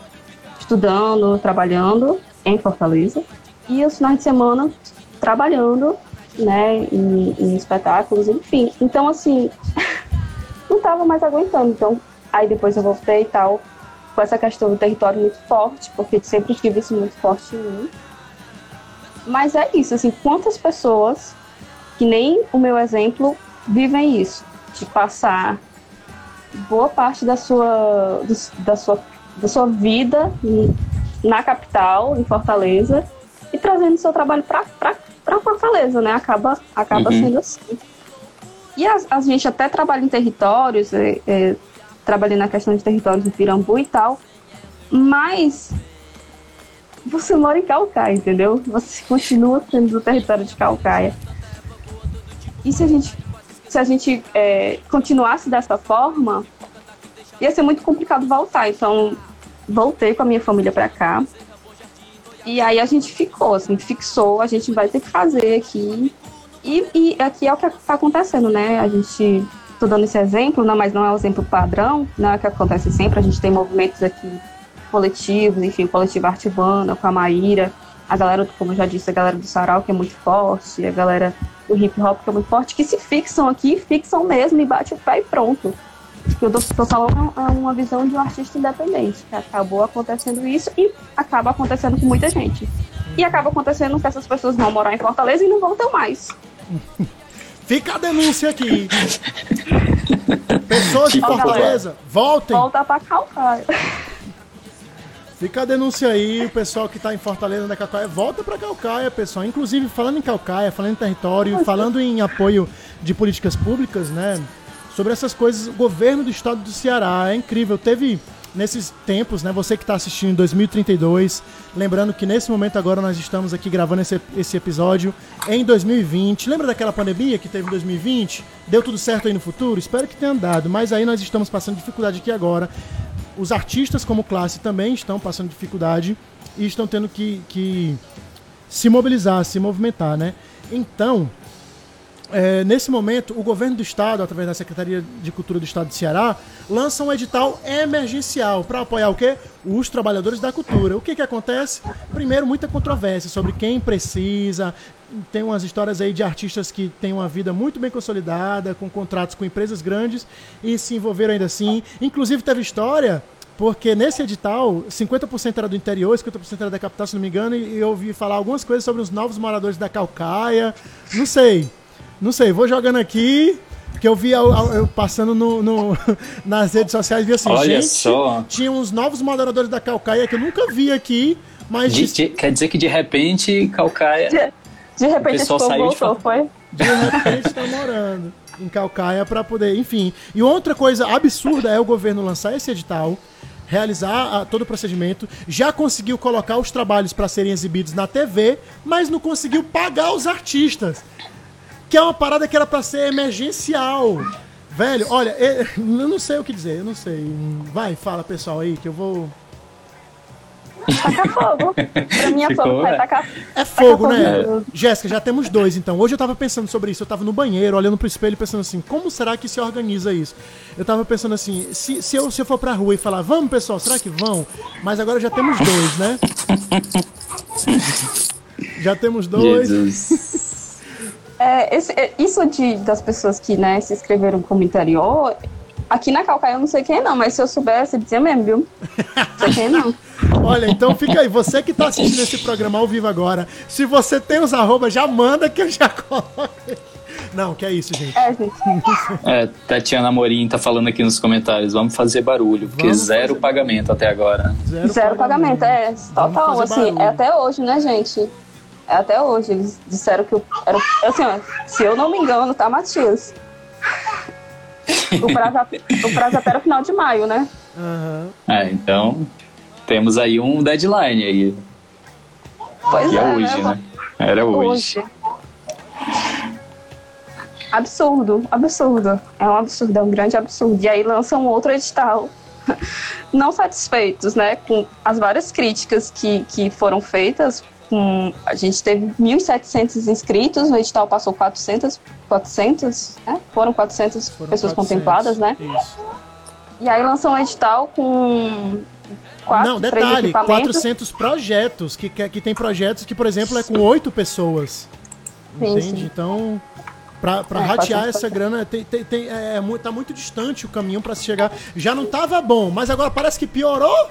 estudando, trabalhando em Fortaleza e os finais de semana trabalhando, né, em, em espetáculos, enfim. Então, assim, não estava mais aguentando. Então, aí depois eu voltei e tal com essa questão do território muito forte, porque sempre tive isso muito forte em mim. Mas é isso, assim, quantas pessoas que nem o meu exemplo vivem isso, de passar boa parte da sua, da sua, da sua vida na capital, em Fortaleza, e trazendo seu trabalho para Fortaleza, né? Acaba, acaba uhum. sendo assim. E a, a, gente até trabalha em territórios, é, é, trabalhei na questão de territórios do Pirambu e tal, mas você mora em Calcaia, entendeu? Você continua sendo do território de Calcaia. E se a gente, se a gente é, continuasse dessa forma, ia ser muito complicado voltar. Então, voltei com a minha família para cá. E aí a gente ficou, assim, fixou, a gente vai ter que fazer aqui. E, e aqui é o que está acontecendo, né? A gente Estou dando esse exemplo, não, mas não é o exemplo padrão, não é o que acontece sempre. A gente tem movimentos aqui coletivos, enfim, coletivo Arte Urbana, com a Maíra, a galera, como eu já disse, a galera do Sarau, que é muito forte, a galera do hip hop, que é muito forte, que se fixam aqui, fixam mesmo e bate o pé e pronto. O que eu estou falando é uma visão de um artista independente, que acabou acontecendo isso e acaba acontecendo com muita gente. E acaba acontecendo que essas pessoas vão morar em Fortaleza e não voltam mais. Fica a denúncia aqui. Pessoas de Fortaleza, voltem. Volta pra Calcaia. Fica a denúncia aí, o pessoal que está em Fortaleza da Calcaia, volta para Calcaia, pessoal. Inclusive, falando em Calcaia, falando em território, falando em apoio de políticas públicas, né? Sobre essas coisas, o governo do estado do Ceará é incrível. Teve nesses tempos, né? Você que está assistindo em 2032, lembrando que nesse momento agora nós estamos aqui gravando esse, esse episódio em 2020. Lembra daquela pandemia que teve em 2020? Deu tudo certo aí no futuro? Espero que tenha andado, mas aí nós estamos passando dificuldade aqui agora. Os artistas como classe também estão passando dificuldade e estão tendo que, que se mobilizar, se movimentar, né? Então, é, nesse momento, o governo do estado, através da Secretaria de Cultura do Estado de Ceará, lança um edital emergencial para apoiar o quê? Os trabalhadores da cultura. O que, que acontece? Primeiro, muita controvérsia sobre quem precisa. Tem umas histórias aí de artistas que têm uma vida muito bem consolidada, com contratos com empresas grandes e se envolveram ainda assim. Inclusive, teve história porque nesse edital, 50% era do interior, 50% era da capital, se não me engano, e eu ouvi falar algumas coisas sobre os novos moradores da Calcaia. Não sei. Não sei, vou jogando aqui. Que eu vi eu, eu passando no, no- nas redes sociais e vi assim, Olha gente, só. tinha uns novos moradores da Calcaia que eu nunca vi aqui, mas De- de, de- quer dizer que de repente Calcaia. De, de repente esse pessoal saiu de voltou, foi? de repente estão morando em Calcaia para poder, enfim. E outra coisa absurda é o governo lançar esse edital, realizar ah, todo o procedimento, já conseguiu colocar os trabalhos para serem exibidos na TV, mas não conseguiu pagar os artistas. Que é uma parada que era para ser emergencial. Velho, olha, eu não sei o que dizer, eu não sei. Vai, fala pessoal aí que eu vou. Tacar fogo. Pra mim é Ficou, fogo, vai é. tacar. É fogo, Tacar né? fogo. Jéssica, já temos dois, então. Hoje eu tava pensando sobre isso. Eu tava no banheiro, olhando pro espelho, pensando assim, como será que se organiza isso? Eu tava pensando assim, se, se, eu, se eu for pra rua e falar, vamos, pessoal, será que vão? Mas agora já temos dois, né? Já temos dois. Jesus. É, esse- é, isso de, das pessoas que né, se inscreveram como interior, aqui na Calcaia eu não sei quem não, mas se eu soubesse, eu dizia mesmo, viu? Não sei quem não. Olha, então fica aí. Você que tá assistindo esse programa ao vivo agora, se você tem os arrobas, já manda que eu já coloco. Não, que é isso, gente. É, gente. É, Tatiana Amorim tá falando aqui nos comentários. Vamos fazer barulho, porque Vamos zero fazer pagamento até agora. Zero pagamento, é, total, assim, barulho. é até hoje, né, gente? É até hoje. Eles disseram que eu era. Assim, ó, se eu não me engano, tá, Matias? O prazo, o prazo até era o final de maio, né? Aham. É, então temos aí um deadline aí. Pois Que é é, hoje, né? Era hoje. Absurdo, absurdo. É um absurdo, é um grande absurdo. E aí lançam outro edital. Não satisfeitos, né, com as várias críticas que, que foram feitas. Com, a gente teve 1.700 inscritos, no edital passou 400, 400 né? foram 400 Foram pessoas 400. contempladas, né? Isso. E aí lançam um edital com quatro, Não, detalhe, equipamentos. 400 projetos, que, que, que tem projetos que, por exemplo, é com oito pessoas. Sim, Entende? sim. Então, pra, pra É, ratear 400 essa grana, tem, tem, tem- é, é tá muito distante o caminho pra se chegar. Já não tava bom, mas agora parece que piorou.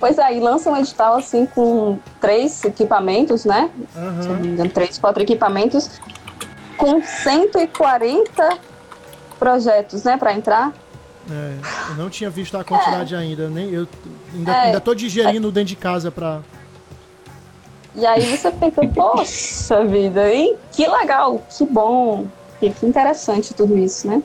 Pois é, e lançam um edital assim com três equipamentos, né? se Aham. não me engano, três, quatro equipamentos, com 140 projetos, né, para entrar. É, eu não tinha visto a quantidade ainda, nem eu ainda, É. ainda tô digerindo dentro de casa pra. E aí você pensa, poxa vida, hein? Que legal, que bom, que, que interessante tudo isso, né?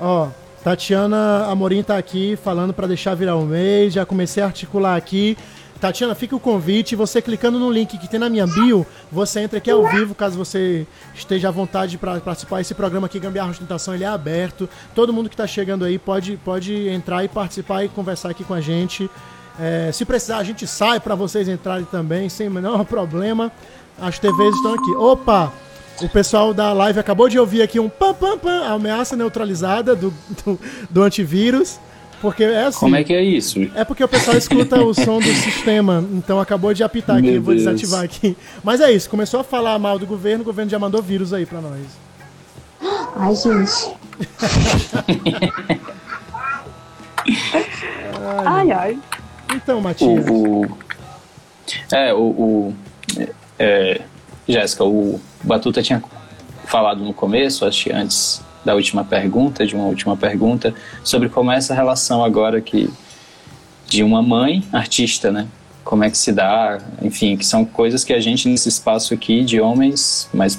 Ó, Tatiana Amorim tá aqui falando pra deixar virar o mês, já comecei a articular aqui. Tatiana, fica o convite, você clicando no link que tem na minha bio, você entra aqui ao vivo, caso você esteja à vontade para participar. Esse programa aqui, Gambiarra Ostentação, ele é aberto. Todo mundo que tá chegando aí pode, pode entrar e participar e conversar aqui com a gente. É, se precisar, a gente sai para vocês entrarem também, sem o menor problema. As TVs estão aqui. Opa! O pessoal da live acabou de ouvir aqui um pam pam pam, a ameaça neutralizada do, do, do antivírus. Porque é assim. Como é que é isso? É porque o pessoal escuta o som do sistema, então acabou de apitar aqui, Meu eu vou Deus. desativar aqui. Mas é isso, começou a falar mal do governo, o governo já mandou vírus aí pra nós. Ai, gente. ai, ai. Então, O, Matias, o- é, o, o é, Jéssica, o Batuta tinha falado no começo, acho que antes da última pergunta, de uma última pergunta, sobre como é essa relação agora que de uma mãe artista, né? Como é que se dá, enfim, que são coisas que a gente nesse espaço aqui de homens, mas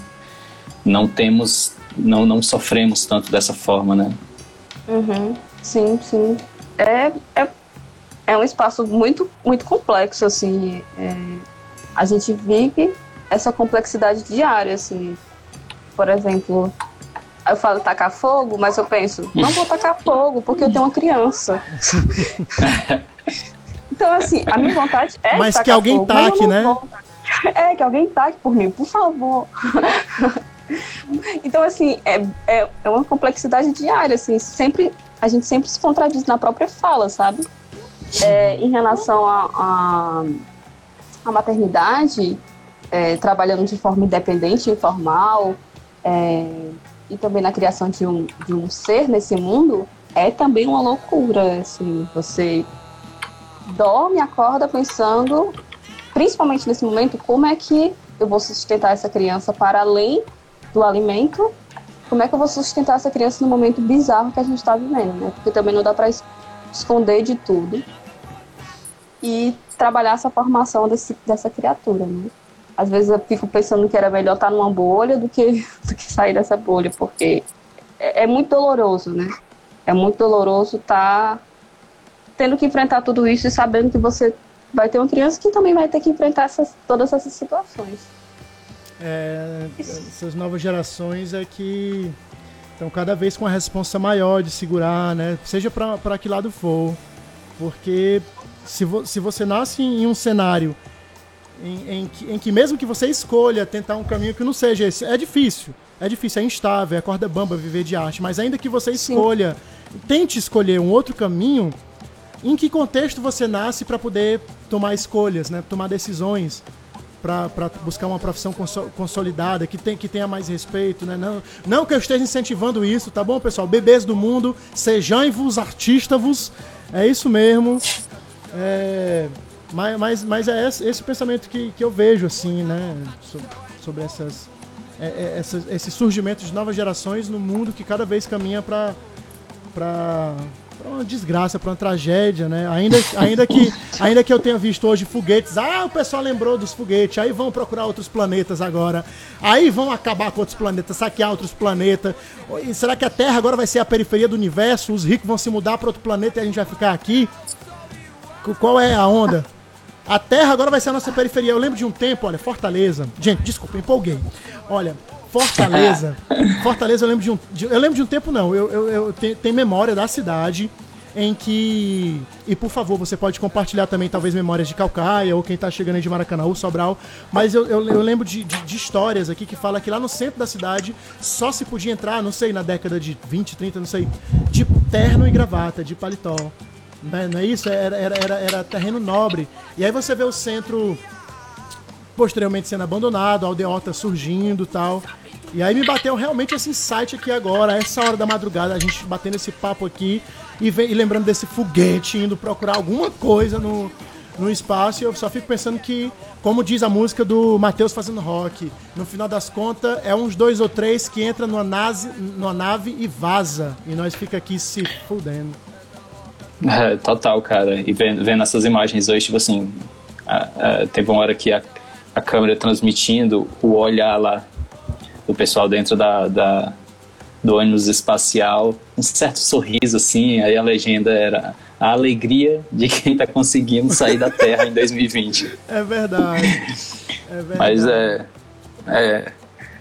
não temos, não, não sofremos tanto dessa forma, né? Uhum. Sim, sim. É, é, é um espaço muito, muito complexo, assim. é, a gente vive essa complexidade diária, assim. Por exemplo, eu falo tacar fogo, mas eu penso, não vou tacar fogo porque eu tenho uma criança. então, assim, a minha vontade é Mas tacar que alguém fogo, taque, não né? vou. É, que alguém taque por mim, por favor. Então, assim, é, é, é uma complexidade diária, assim, sempre, a gente sempre se contradiz na própria fala, sabe? É, em relação à a, a, maternidade, é, trabalhando de forma independente, informal, é, e também na criação de um, de um ser nesse mundo, é também uma loucura, assim, você dorme, acorda pensando, principalmente nesse momento, como é que eu vou sustentar essa criança para além do alimento? Como é que eu vou sustentar essa criança no momento bizarro que a gente está vivendo, né? Porque também não dá para esconder de tudo e trabalhar essa formação desse, dessa criatura, né? Às vezes eu fico pensando que era melhor estar numa bolha do que, do que sair dessa bolha, porque é, é muito doloroso, né? É muito doloroso estar tá tendo que enfrentar tudo isso e sabendo que você vai ter uma criança que também vai ter que enfrentar essas, todas essas situações. É, essas novas gerações é que estão cada vez com a responsa maior de segurar, né? Seja para que lado for. Porque se, vo, se você nasce em um cenário em, em, que, em que mesmo que você escolha tentar um caminho que não seja esse, é difícil. É difícil, é instável, é corda bamba viver de arte. Mas ainda que você escolha, Sim. tente escolher um outro caminho, em que contexto você nasce para poder tomar escolhas, né? Tomar decisões para buscar uma profissão consolidada, que, tem, que tenha mais respeito, né? Não, não que eu esteja incentivando isso, tá bom, pessoal? Bebês do mundo, sejam-vos, artistas-vos, é isso mesmo. É, mas, mas, mas é esse, esse pensamento que, que eu vejo, assim, né? Sobre essas, é, é, essas, esse surgimento de novas gerações no mundo que cada vez caminha para para uma desgraça, para uma tragédia, né? Ainda, ainda, que, ainda que eu tenha visto hoje foguetes, ah, o pessoal lembrou dos foguetes, aí vão procurar outros planetas agora, aí vão acabar com outros planetas, saquear outros planetas. E será que a Terra agora vai ser a periferia do universo? Os ricos vão se mudar para outro planeta e a gente vai ficar aqui? Qual é a onda? A Terra agora vai ser a nossa periferia. Eu lembro de um tempo, olha, Fortaleza. Gente, desculpa, empolguei. Olha, Fortaleza. Fortaleza, eu lembro de um. De, eu lembro de um tempo, não. Eu, eu, eu tenho, tenho memória da cidade em que. E por favor, você pode compartilhar também, talvez, memórias de Calcaia ou quem tá chegando aí de Maracanã, ou Sobral. Mas eu, eu, eu lembro de, de, de, histórias aqui que fala que lá no centro da cidade só se podia entrar, não sei, na década de 20, 30, não sei, de terno e gravata, de paletó. Não é, não é isso? Era, era, era, era terreno nobre. E aí você vê o centro posteriormente sendo abandonado, a aldeota surgindo tal. E aí me bateu realmente esse insight aqui agora, essa hora da madrugada, a gente batendo esse papo aqui e, vem, e lembrando desse foguete indo procurar alguma coisa no, no espaço. E eu só fico pensando que, como diz a música do Matheus fazendo rock, no final das contas é uns dois ou três que entra numa, numa nave e vaza. E nós fica aqui se fudendo. É, total, cara. E vendo, vendo essas imagens hoje, tipo assim, a, a, teve uma hora que a, a câmera transmitindo o olhar lá do pessoal dentro da, da, do ônibus espacial, um certo sorriso assim, aí a legenda era a alegria de quem está conseguindo sair da Terra em 2020. É verdade. É verdade. Mas é, é,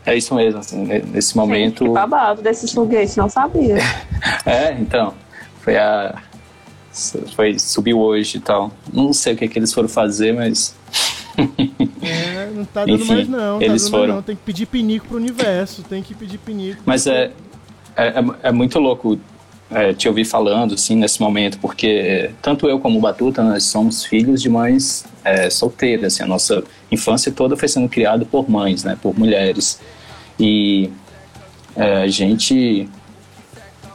é isso mesmo, assim, nesse momento. Gente, babado desses foguetes, não sabia. é, então, foi a. Foi, subiu hoje e tal. Não sei o que, é que eles foram fazer, mas é, não tá dando Enfim, mais não, tá eles foram. não. Tem que pedir pinico pro universo, tem que pedir pinico. Mas é, é, é, é, muito louco é, te ouvir falando, assim, nesse momento, porque tanto eu como o Batuta, nós somos filhos de mães é, solteiras, assim, a nossa infância toda foi sendo criada por mães, né, por mulheres. E é, a gente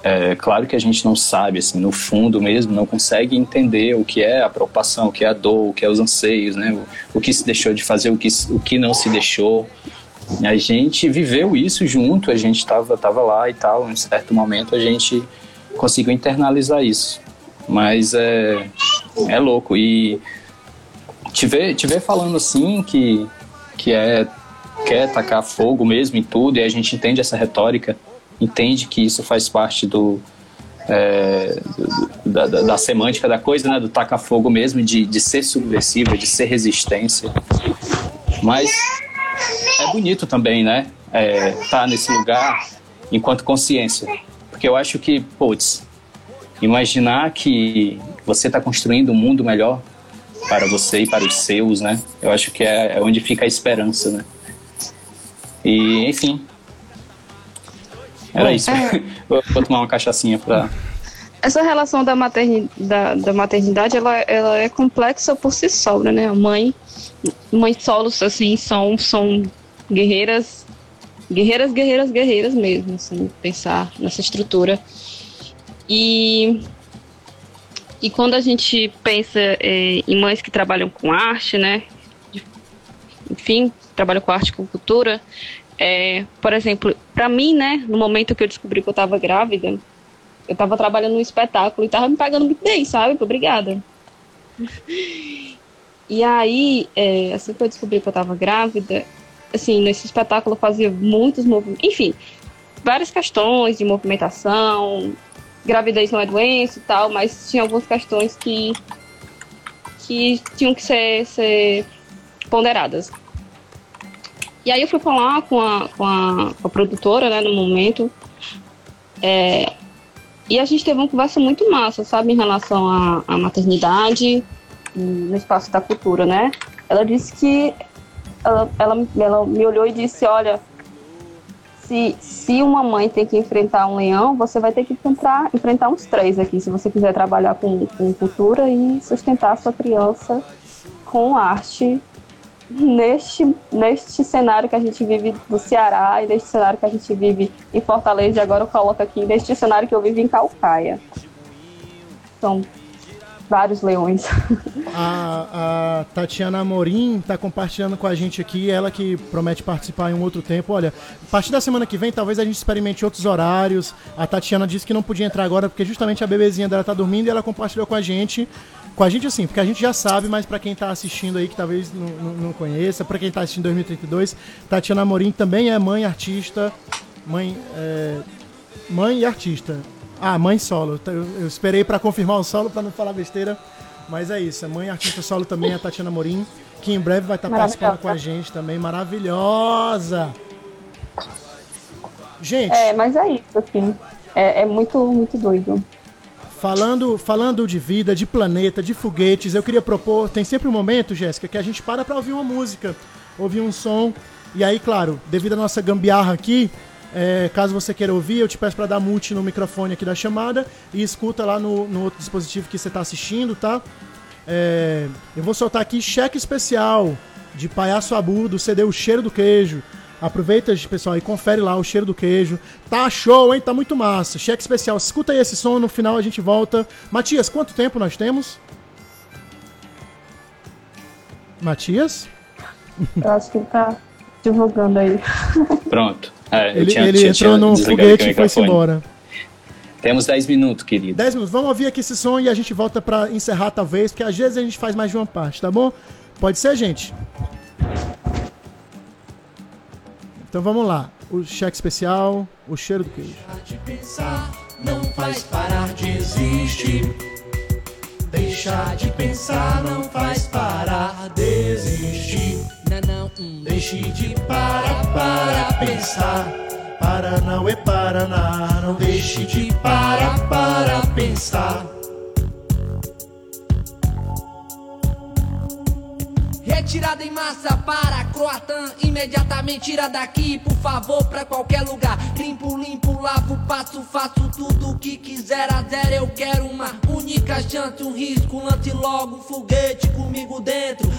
é claro que a gente não sabe, assim, no fundo mesmo, não consegue entender o que é a preocupação, o que é a dor, o que é os anseios, né? O, o que se deixou de fazer, o que, o que não se deixou. A gente viveu isso junto, a gente estava tava lá e tal, em certo momento a gente conseguiu internalizar isso. Mas é, é louco. E te ver, te ver falando assim que, que é quer tacar fogo mesmo em tudo, e a gente entende essa retórica entende que isso faz parte do, é, da, da, da, semântica da coisa, né, do taca-fogo mesmo, de, de ser subversiva, de ser resistência. Mas é bonito também, né, estar é, tá nesse lugar enquanto consciência. Porque eu acho que, putz, imaginar que você está construindo um mundo melhor para você e para os seus, né, eu acho que é, é onde fica a esperança, né. E, enfim, era isso. É... Vou tomar uma cachaçinha pra. Essa relação da, materni, da, da, maternidade, ela, ela é complexa por si só, né? A mãe, mães solos, assim, são, são guerreiras, guerreiras, guerreiras, guerreiras mesmo, assim, pensar nessa estrutura. E, e quando a gente pensa é, em mães que trabalham com arte, né? Enfim, trabalham com arte e com cultura. É, por exemplo, para mim, né, no momento que eu descobri que eu estava grávida, eu estava trabalhando num espetáculo e estava me pagando muito bem, sabe? Obrigada. E aí, é, assim que eu descobri que eu estava grávida, assim, nesse espetáculo eu fazia muitos movimentos, enfim, várias questões de movimentação, gravidez não é doença e tal, mas tinha algumas questões que, que tinham que ser, ser ponderadas. E aí eu fui falar com a, com a, com a produtora, né, no momento, é, e a gente teve uma conversa muito massa, sabe, em relação à, à maternidade no espaço da cultura, né? Ela disse que ela, ela, ela me olhou e disse, olha, se, se uma mãe tem que enfrentar um leão, você vai ter que enfrentar, enfrentar uns três aqui, se você quiser trabalhar com, com cultura e sustentar a sua criança com arte neste, neste cenário que a gente vive do Ceará e neste cenário que a gente vive em Fortaleza, e agora eu coloco aqui, neste cenário que eu vivo em Calcaia. São vários leões. A, a Tatiana Amorim está compartilhando com a gente aqui, ela que promete participar em um outro tempo. Olha, a partir da semana que vem, talvez a gente experimente outros horários. A Tatiana disse que não podia entrar agora porque justamente a bebezinha dela tá dormindo e ela compartilhou com a gente. Com a gente, assim, porque a gente já sabe, mas para quem está assistindo aí, que talvez não, não, não conheça, para quem está assistindo 2032, Tatiana Amorim também é mãe artista, mãe, é, mãe e artista. Ah, mãe solo. Eu, eu esperei para confirmar o solo para não falar besteira. Mas é isso. A mãe artista solo também é a Tatiana Morim, que em breve vai estar tá participando com a gente também. Maravilhosa! Gente. É, mas é isso, assim. É, é muito, muito doido. Falando, falando de vida, de planeta, de foguetes, eu queria propor. Tem sempre um momento, Jéssica, que a gente para para ouvir uma música, ouvir um som. E aí, claro, devido à nossa gambiarra aqui, é, caso você queira ouvir, eu te peço para dar mute no microfone aqui da chamada e escuta lá no, no outro dispositivo que você está assistindo, tá? É, eu vou soltar aqui cheque especial de Palhaço Abu do CD O Cheiro do Queijo. Aproveita, pessoal, e confere lá o cheiro do queijo. Tá show, hein? Tá muito massa. Cheque especial. Escuta aí esse som, no final a gente volta. Matias, quanto tempo nós temos? Matias? Eu acho que ele tá divulgando aí. Pronto. É, ele tinha, ele tinha, entrou no foguete e foi embora. Temos 10 minutos, querido. 10 minutos. Vamos ouvir aqui esse som e a gente volta para encerrar, talvez, porque às vezes a gente faz mais de uma parte, tá bom? Pode ser, gente? Então vamos lá. O cheque especial, o cheiro do queijo. De pensar, não faz parar de existir. Deixar de pensar não faz parar de existir. Não, não, deixe de parar para pensar. Paranauê, Paraná, não deixe de parar para pensar. Retirada em massa para Croatã, imediatamente tira daqui, por favor, pra qualquer lugar. Limpo, limpo, lavo, passo, faço tudo o que quiser a zero. Eu quero uma única chance, um risco, lance logo um foguete comigo dentro.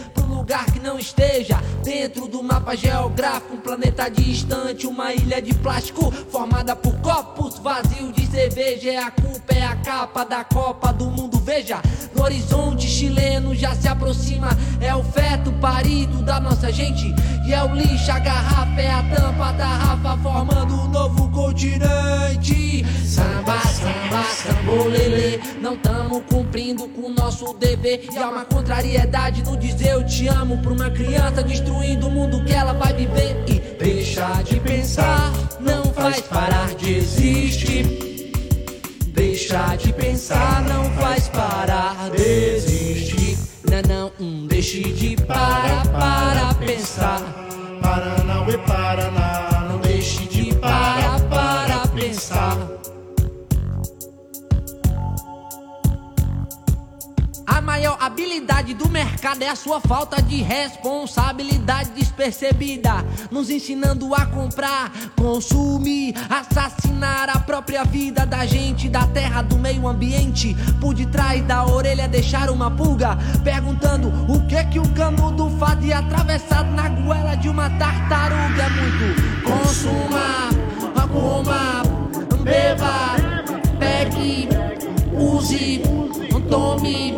Lugar que não esteja dentro do mapa geográfico, um planeta distante, uma ilha de plástico formada por copos vazios de cerveja. É a culpa, é a capa da Copa do Mundo. Veja, no horizonte chileno já se aproxima, é o feto parido da nossa gente. E é o lixo, a garrafa, é a tampa da rafa formando um novo continente. Samba, samba, sambolele, não tamo cumprindo com o nosso dever. E há uma contrariedade no dizer eu te amo pra uma criança destruindo o mundo que ela vai viver. E deixar de pensar não faz parar de existir. Deixar de pensar não faz parar de existir. Não, não, hum, deixe de parar para pensar. Paranauê, Paraná, maior habilidade do mercado é a sua falta de responsabilidade despercebida, nos ensinando a comprar, consumir, assassinar a própria vida da gente, da terra, do meio ambiente. Por detrás da orelha deixar uma pulga, perguntando o que que o canudo fazia atravessado na goela de uma tartaruga. É muito consuma, coma, beba, pegue use, tome,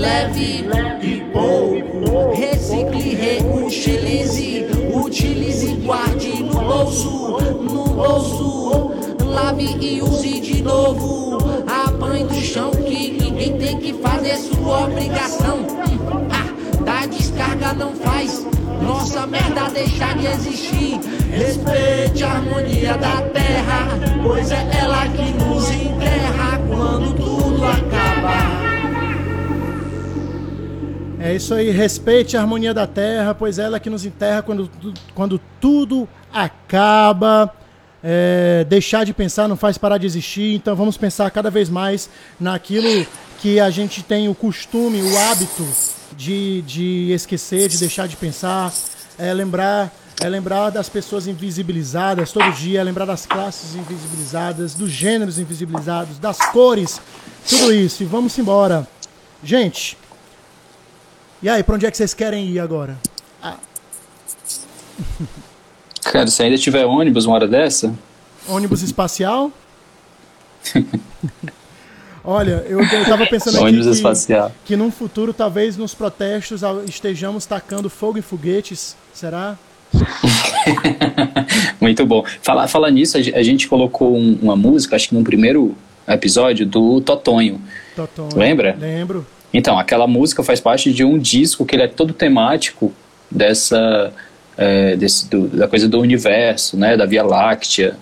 leve e pouco. Recicle, reutilize, utilize, guarde no bolso, no bolso. Lave e use de novo. Apanhe do chão que ninguém tem que fazer sua obrigação. Ah, da descarga não faz. Nossa merda deixar de existir. Respeite a harmonia da terra, pois é ela que nos enterra quando tudo acabar. É isso aí, respeite a harmonia da terra, pois é ela que nos enterra quando, quando tudo acaba. É, deixar de pensar não faz parar de existir, então vamos pensar cada vez mais naquilo que a gente tem o costume, o hábito de, de esquecer, de deixar de pensar. É lembrar, é lembrar das pessoas invisibilizadas todo dia, é lembrar das classes invisibilizadas, dos gêneros invisibilizados, das cores, tudo isso. E vamos embora. Gente, e aí, pra onde é que vocês querem ir agora? Cara, se ainda tiver ônibus uma hora dessa, Ônibus espacial? Olha, eu, eu tava pensando aqui ônibus que, espacial. que num futuro, talvez nos protestos ah, estejamos tacando fogo em foguetes. Será? Muito bom. Falar fala nisso, a ge- a gente colocou um- uma música, acho que no primeiro episódio, do Totonho. Toton? Lembra? Lembro. Então, aquela música faz parte de um disco que ele é todo temático dessa é, desse, do- da coisa do universo, né, da Via Láctea.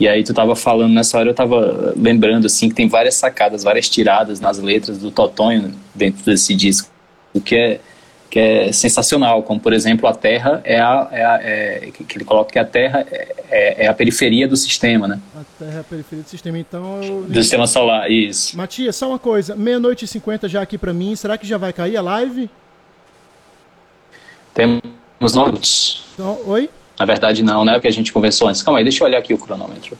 E aí tu tava falando nessa hora, eu tava lembrando assim que tem várias sacadas, várias tiradas nas letras do Totonho dentro desse disco, o que é que é sensacional, como por exemplo a Terra é a, é a- é- que ele coloca que a Terra é, é- é a periferia do sistema, né, A Terra é a periferia do sistema, então. eu- do sistema solar, isso. Matias, só uma coisa. Meia-noite e cinquenta já aqui pra mim. Será que já vai cair a live? Temos notes. Então, oi? Na verdade, não, né? Porque a gente conversou antes. Calma aí, deixa eu olhar aqui o cronômetro.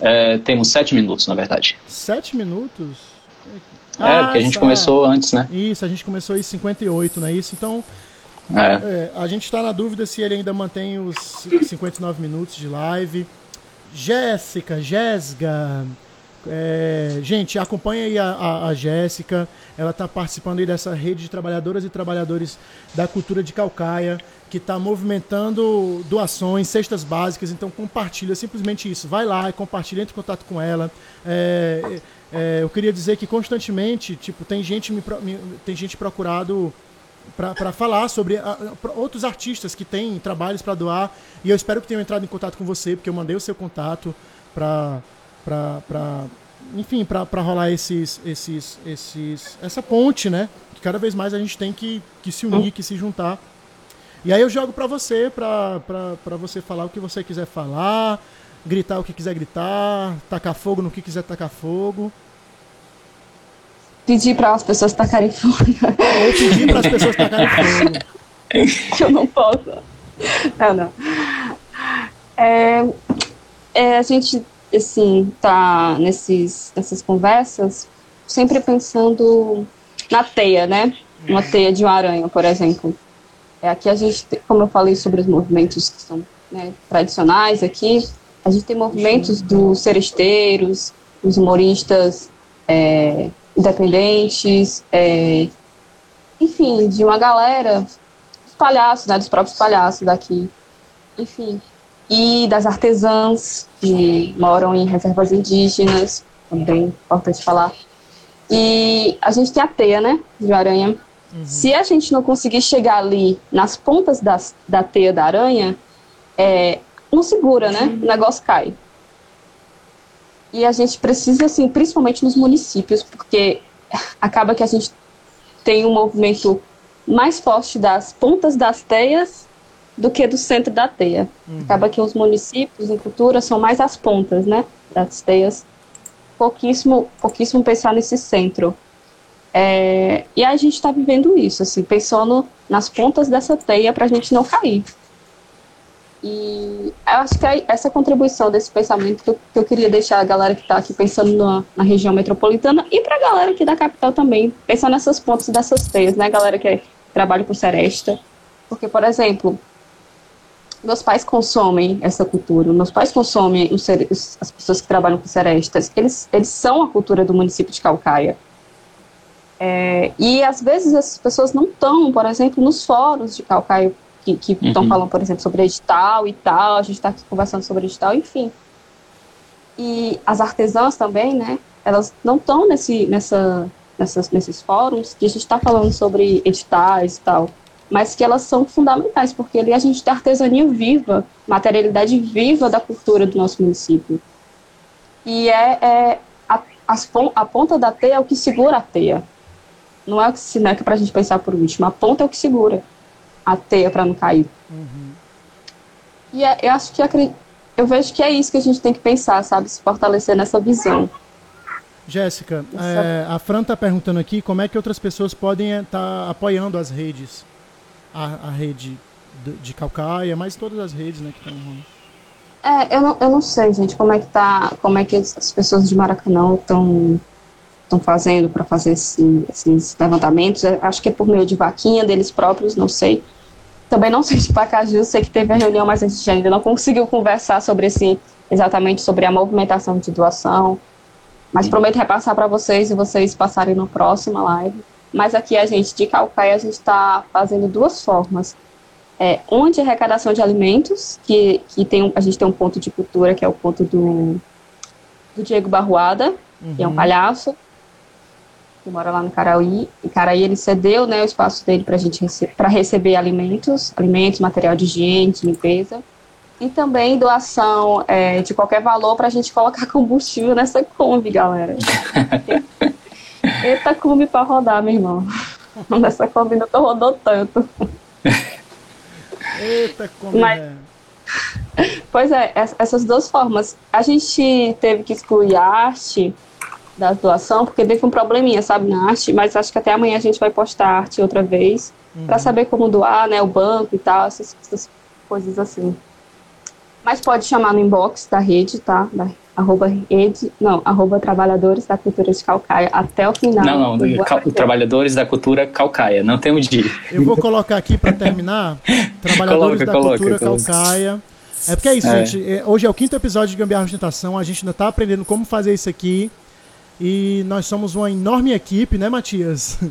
É, temos sete minutos, na verdade. Sete minutos? É, porque a gente tá. começou antes, né? Isso, a gente começou em 58, não é isso? Então, É. É, a gente está na dúvida se ele ainda mantém os 59 minutos de live. Jéssica, Jéssica. é, gente, acompanha aí a, a, a Jéssica. Ela está participando aí dessa rede de trabalhadoras e trabalhadores da cultura de Calcaia, que está movimentando doações, cestas básicas. Então compartilha simplesmente isso. Vai lá e compartilha, entre em contato com ela. É, é, eu queria dizer que constantemente, tipo, tem gente me, me- tem gente procurado para falar sobre a- outros artistas que têm trabalhos para doar. E eu espero que tenham entrado em contato com você, porque eu mandei o seu contato para enfim, para rolar esses, esses, esses, essa ponte, né? Que cada vez mais a gente tem que, que se unir, que se juntar. E aí eu jogo para você, para você falar o que você quiser falar, gritar o que quiser gritar, tacar fogo no que quiser tacar fogo, Pedir para as pessoas tacarem fogo, ou pedir para as pessoas tacarem fogo. eu não posso. Não, não. É, é, a gente, assim, tá nesses, nessas conversas sempre pensando na teia, né? Uma teia de uma aranha, por exemplo. É, aqui a gente, como eu falei sobre os movimentos que são né, tradicionais aqui, a gente tem movimentos dos seresteiros, dos humoristas é, independentes, é, enfim, de uma galera, dos palhaços, né, dos próprios palhaços daqui, enfim, e das artesãs que moram em reservas indígenas, também importante falar. E a gente tem a teia, né, de aranha. Se a gente não conseguir chegar ali nas pontas das, da teia da aranha, é, não segura, né? O negócio cai. E a gente precisa, assim, principalmente nos municípios, porque acaba que a gente tem um movimento mais forte das pontas das teias do que do centro da teia. Acaba que os municípios em cultura são mais as pontas, né? Das teias. Pouquíssimo, pouquíssimo pensar nesse centro. É, e a gente está vivendo isso, assim, pensando nas pontas dessa teia para a gente não cair. E eu acho que é essa contribuição desse pensamento que eu, que eu queria deixar a galera que está aqui pensando na, na região metropolitana e para a galera aqui da capital também, pensando nessas pontas dessas teias, né, galera que trabalha com seresta. Porque, por exemplo, meus pais consomem essa cultura, meus pais consomem os- as pessoas que trabalham com serestas, eles, eles são a cultura do município de Calcaia. É, e às vezes essas pessoas não estão, por exemplo, nos fóruns de Calcaia, que estão Uhum. falando, por exemplo, sobre edital e tal, a gente está aqui conversando sobre edital, enfim. E as artesãs também, né, elas não estão nesse, nessa, nessas, nesses fóruns que a gente está falando sobre editais e tal mas que elas são fundamentais, porque ali a gente tem artesania viva, materialidade viva da cultura do nosso município. E é, é a, as a ponta da teia é o que segura a teia. Não é o que se não é que para a gente pensar por último, a ponta é o que segura a teia para não cair. E é- eu acho que eu vejo que é isso que a gente tem que pensar, sabe, se fortalecer nessa visão. Jéssica, é, a Fran tá perguntando aqui como é que outras pessoas podem estar apoiando as redes. A, a rede de, de Calcaia, mas todas as redes, né, que estão rolando. É, eu não, eu não sei, gente, como é que tá, como é que as pessoas de Maracanã estão estão fazendo para fazer esse- esses levantamentos. Eu acho que é por meio de vaquinha deles próprios, não sei. Também não sei de Pacaju, sei que teve a reunião, mas a gente ainda não conseguiu conversar sobre esse, exatamente sobre a movimentação de doação. Mas prometo repassar para vocês e vocês passarem no próxima live. Mas aqui a gente, de Calcaia, a gente está fazendo duas formas. É, uma de arrecadação de alimentos, que, que tem um- a gente tem um ponto de cultura, que é o ponto do, do Diego Barruada, que é um palhaço, que mora lá no Caraí. E Caraí ele cedeu né, o espaço dele para gente rece receber alimentos, alimentos, material de higiene, de limpeza. E também doação é, de qualquer valor para a gente colocar combustível nessa Kombi, galera. Eita Kombi para rodar, meu irmão. Nessa Kombi não tô rodou tanto. Eita, como Mas- é. Pois é, ess- essas duas formas. A gente teve que excluir a arte da doação, porque teve um probleminha, sabe, na arte, mas acho que até amanhã a gente vai postar arte outra vez, pra saber como doar, né, o banco e tal, essas, essas coisas assim. Mas pode chamar no inbox da rede, tá? Da, arroba rede, não, arroba trabalhadores da cultura de Calcaia até o final. Não, não, do cal- Trabalhadores da Cultura Calcaia, não temos de. Eu vou colocar aqui para terminar. Trabalhadores Coloca, da coloca, Cultura coloca. Calcaia. É porque é isso, É. gente. É, Hoje é o quinto episódio de Gambiarra de Tentação. A gente ainda tá aprendendo como fazer isso aqui. E nós somos uma enorme equipe, né, Matias?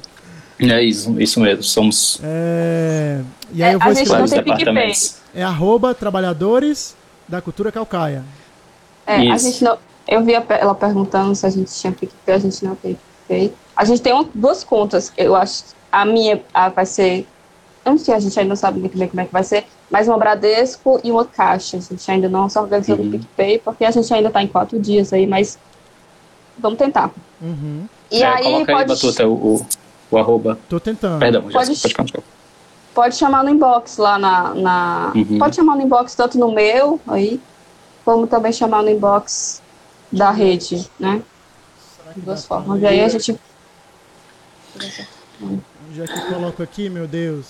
É isso, isso mesmo, somos É, E aí É, eu vou a gente escrever. vários PicPay. departamentos. É arroba Trabalhadores da Cultura Calcaia. É, a Isso. gente não. Eu vi a ela perguntando se a gente tinha PicPay, a gente não tem PicPay. A gente tem uma- duas contas, eu acho. A minha a, vai ser. Eu não sei, a gente ainda não sabe muito bem como é que vai ser, mas uma Bradesco e uma Caixa. A gente ainda não se organizou Uhum. no PicPay, porque a gente ainda está em quatro dias aí, mas vamos tentar. Uhum. E É, aí coloca aí, pode, Batuta, o, o, o arroba. Tô tentando. Perdão, Pode- Jéssica, pode pode chamar no inbox lá na. na- Uhum. Pode chamar no inbox tanto no meu aí, como também chamar no inbox da rede, né? De duas formas. E aí a gente Onde é que eu coloco aqui, meu Deus?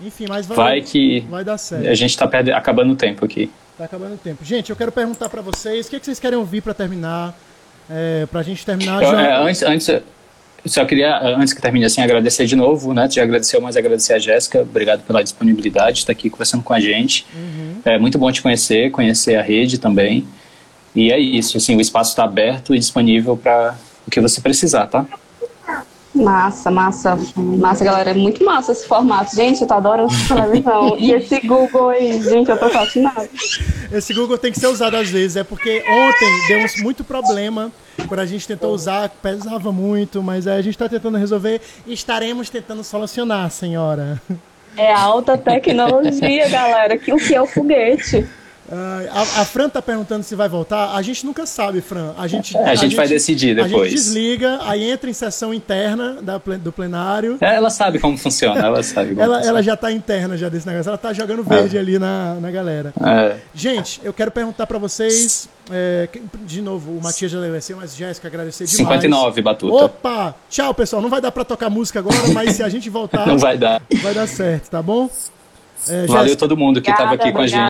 Enfim, mas vai, Vai que vai dar certo. a gente tá perde- acabando o tempo aqui. Tá acabando o tempo. Gente, eu quero perguntar pra vocês, o que, que vocês querem ouvir pra terminar? É, pra gente terminar já. é, antes, antes, eu só queria, antes que termine assim, agradecer de novo, né? Te agradecer, mas agradecer a Jéssica. Obrigado pela disponibilidade de estar aqui conversando com a gente. É muito bom te conhecer, conhecer a rede também. E é isso, assim, o espaço está aberto e disponível para o que você precisar, tá? Massa, massa, massa, galera. É muito massa esse formato. Gente, eu tô adorando essa televisão. E esse Google aí, gente, eu tô fascinada. Esse Google tem que ser usado às vezes, é porque ontem deu muito problema quando a gente tentou usar, pesava muito, mas a gente tá tentando resolver e estaremos tentando solucionar, senhora. É alta tecnologia, galera. Que o que é o foguete? Ah, a, a Fran tá perguntando se vai voltar. A gente nunca sabe, Fran. A gente, É, a gente vai decidir A gente depois. desliga, aí entra em sessão interna da do plenário. É, Ela sabe como funciona, ela sabe como Ela, funciona. ela já tá interna já desse negócio. Ela tá jogando verde ali na, na galera. É, Gente, eu quero perguntar pra vocês. é, de novo, o Matias já agradeceu, mas Jéssica, agradecer demais. 59, Batuta. Opa! Tchau, pessoal. Não vai dar pra tocar música agora, mas se a gente voltar, Não vai dar. vai dar certo, tá bom? É, Valeu Jéssica, todo mundo que estava Obrigada, aqui com a gente.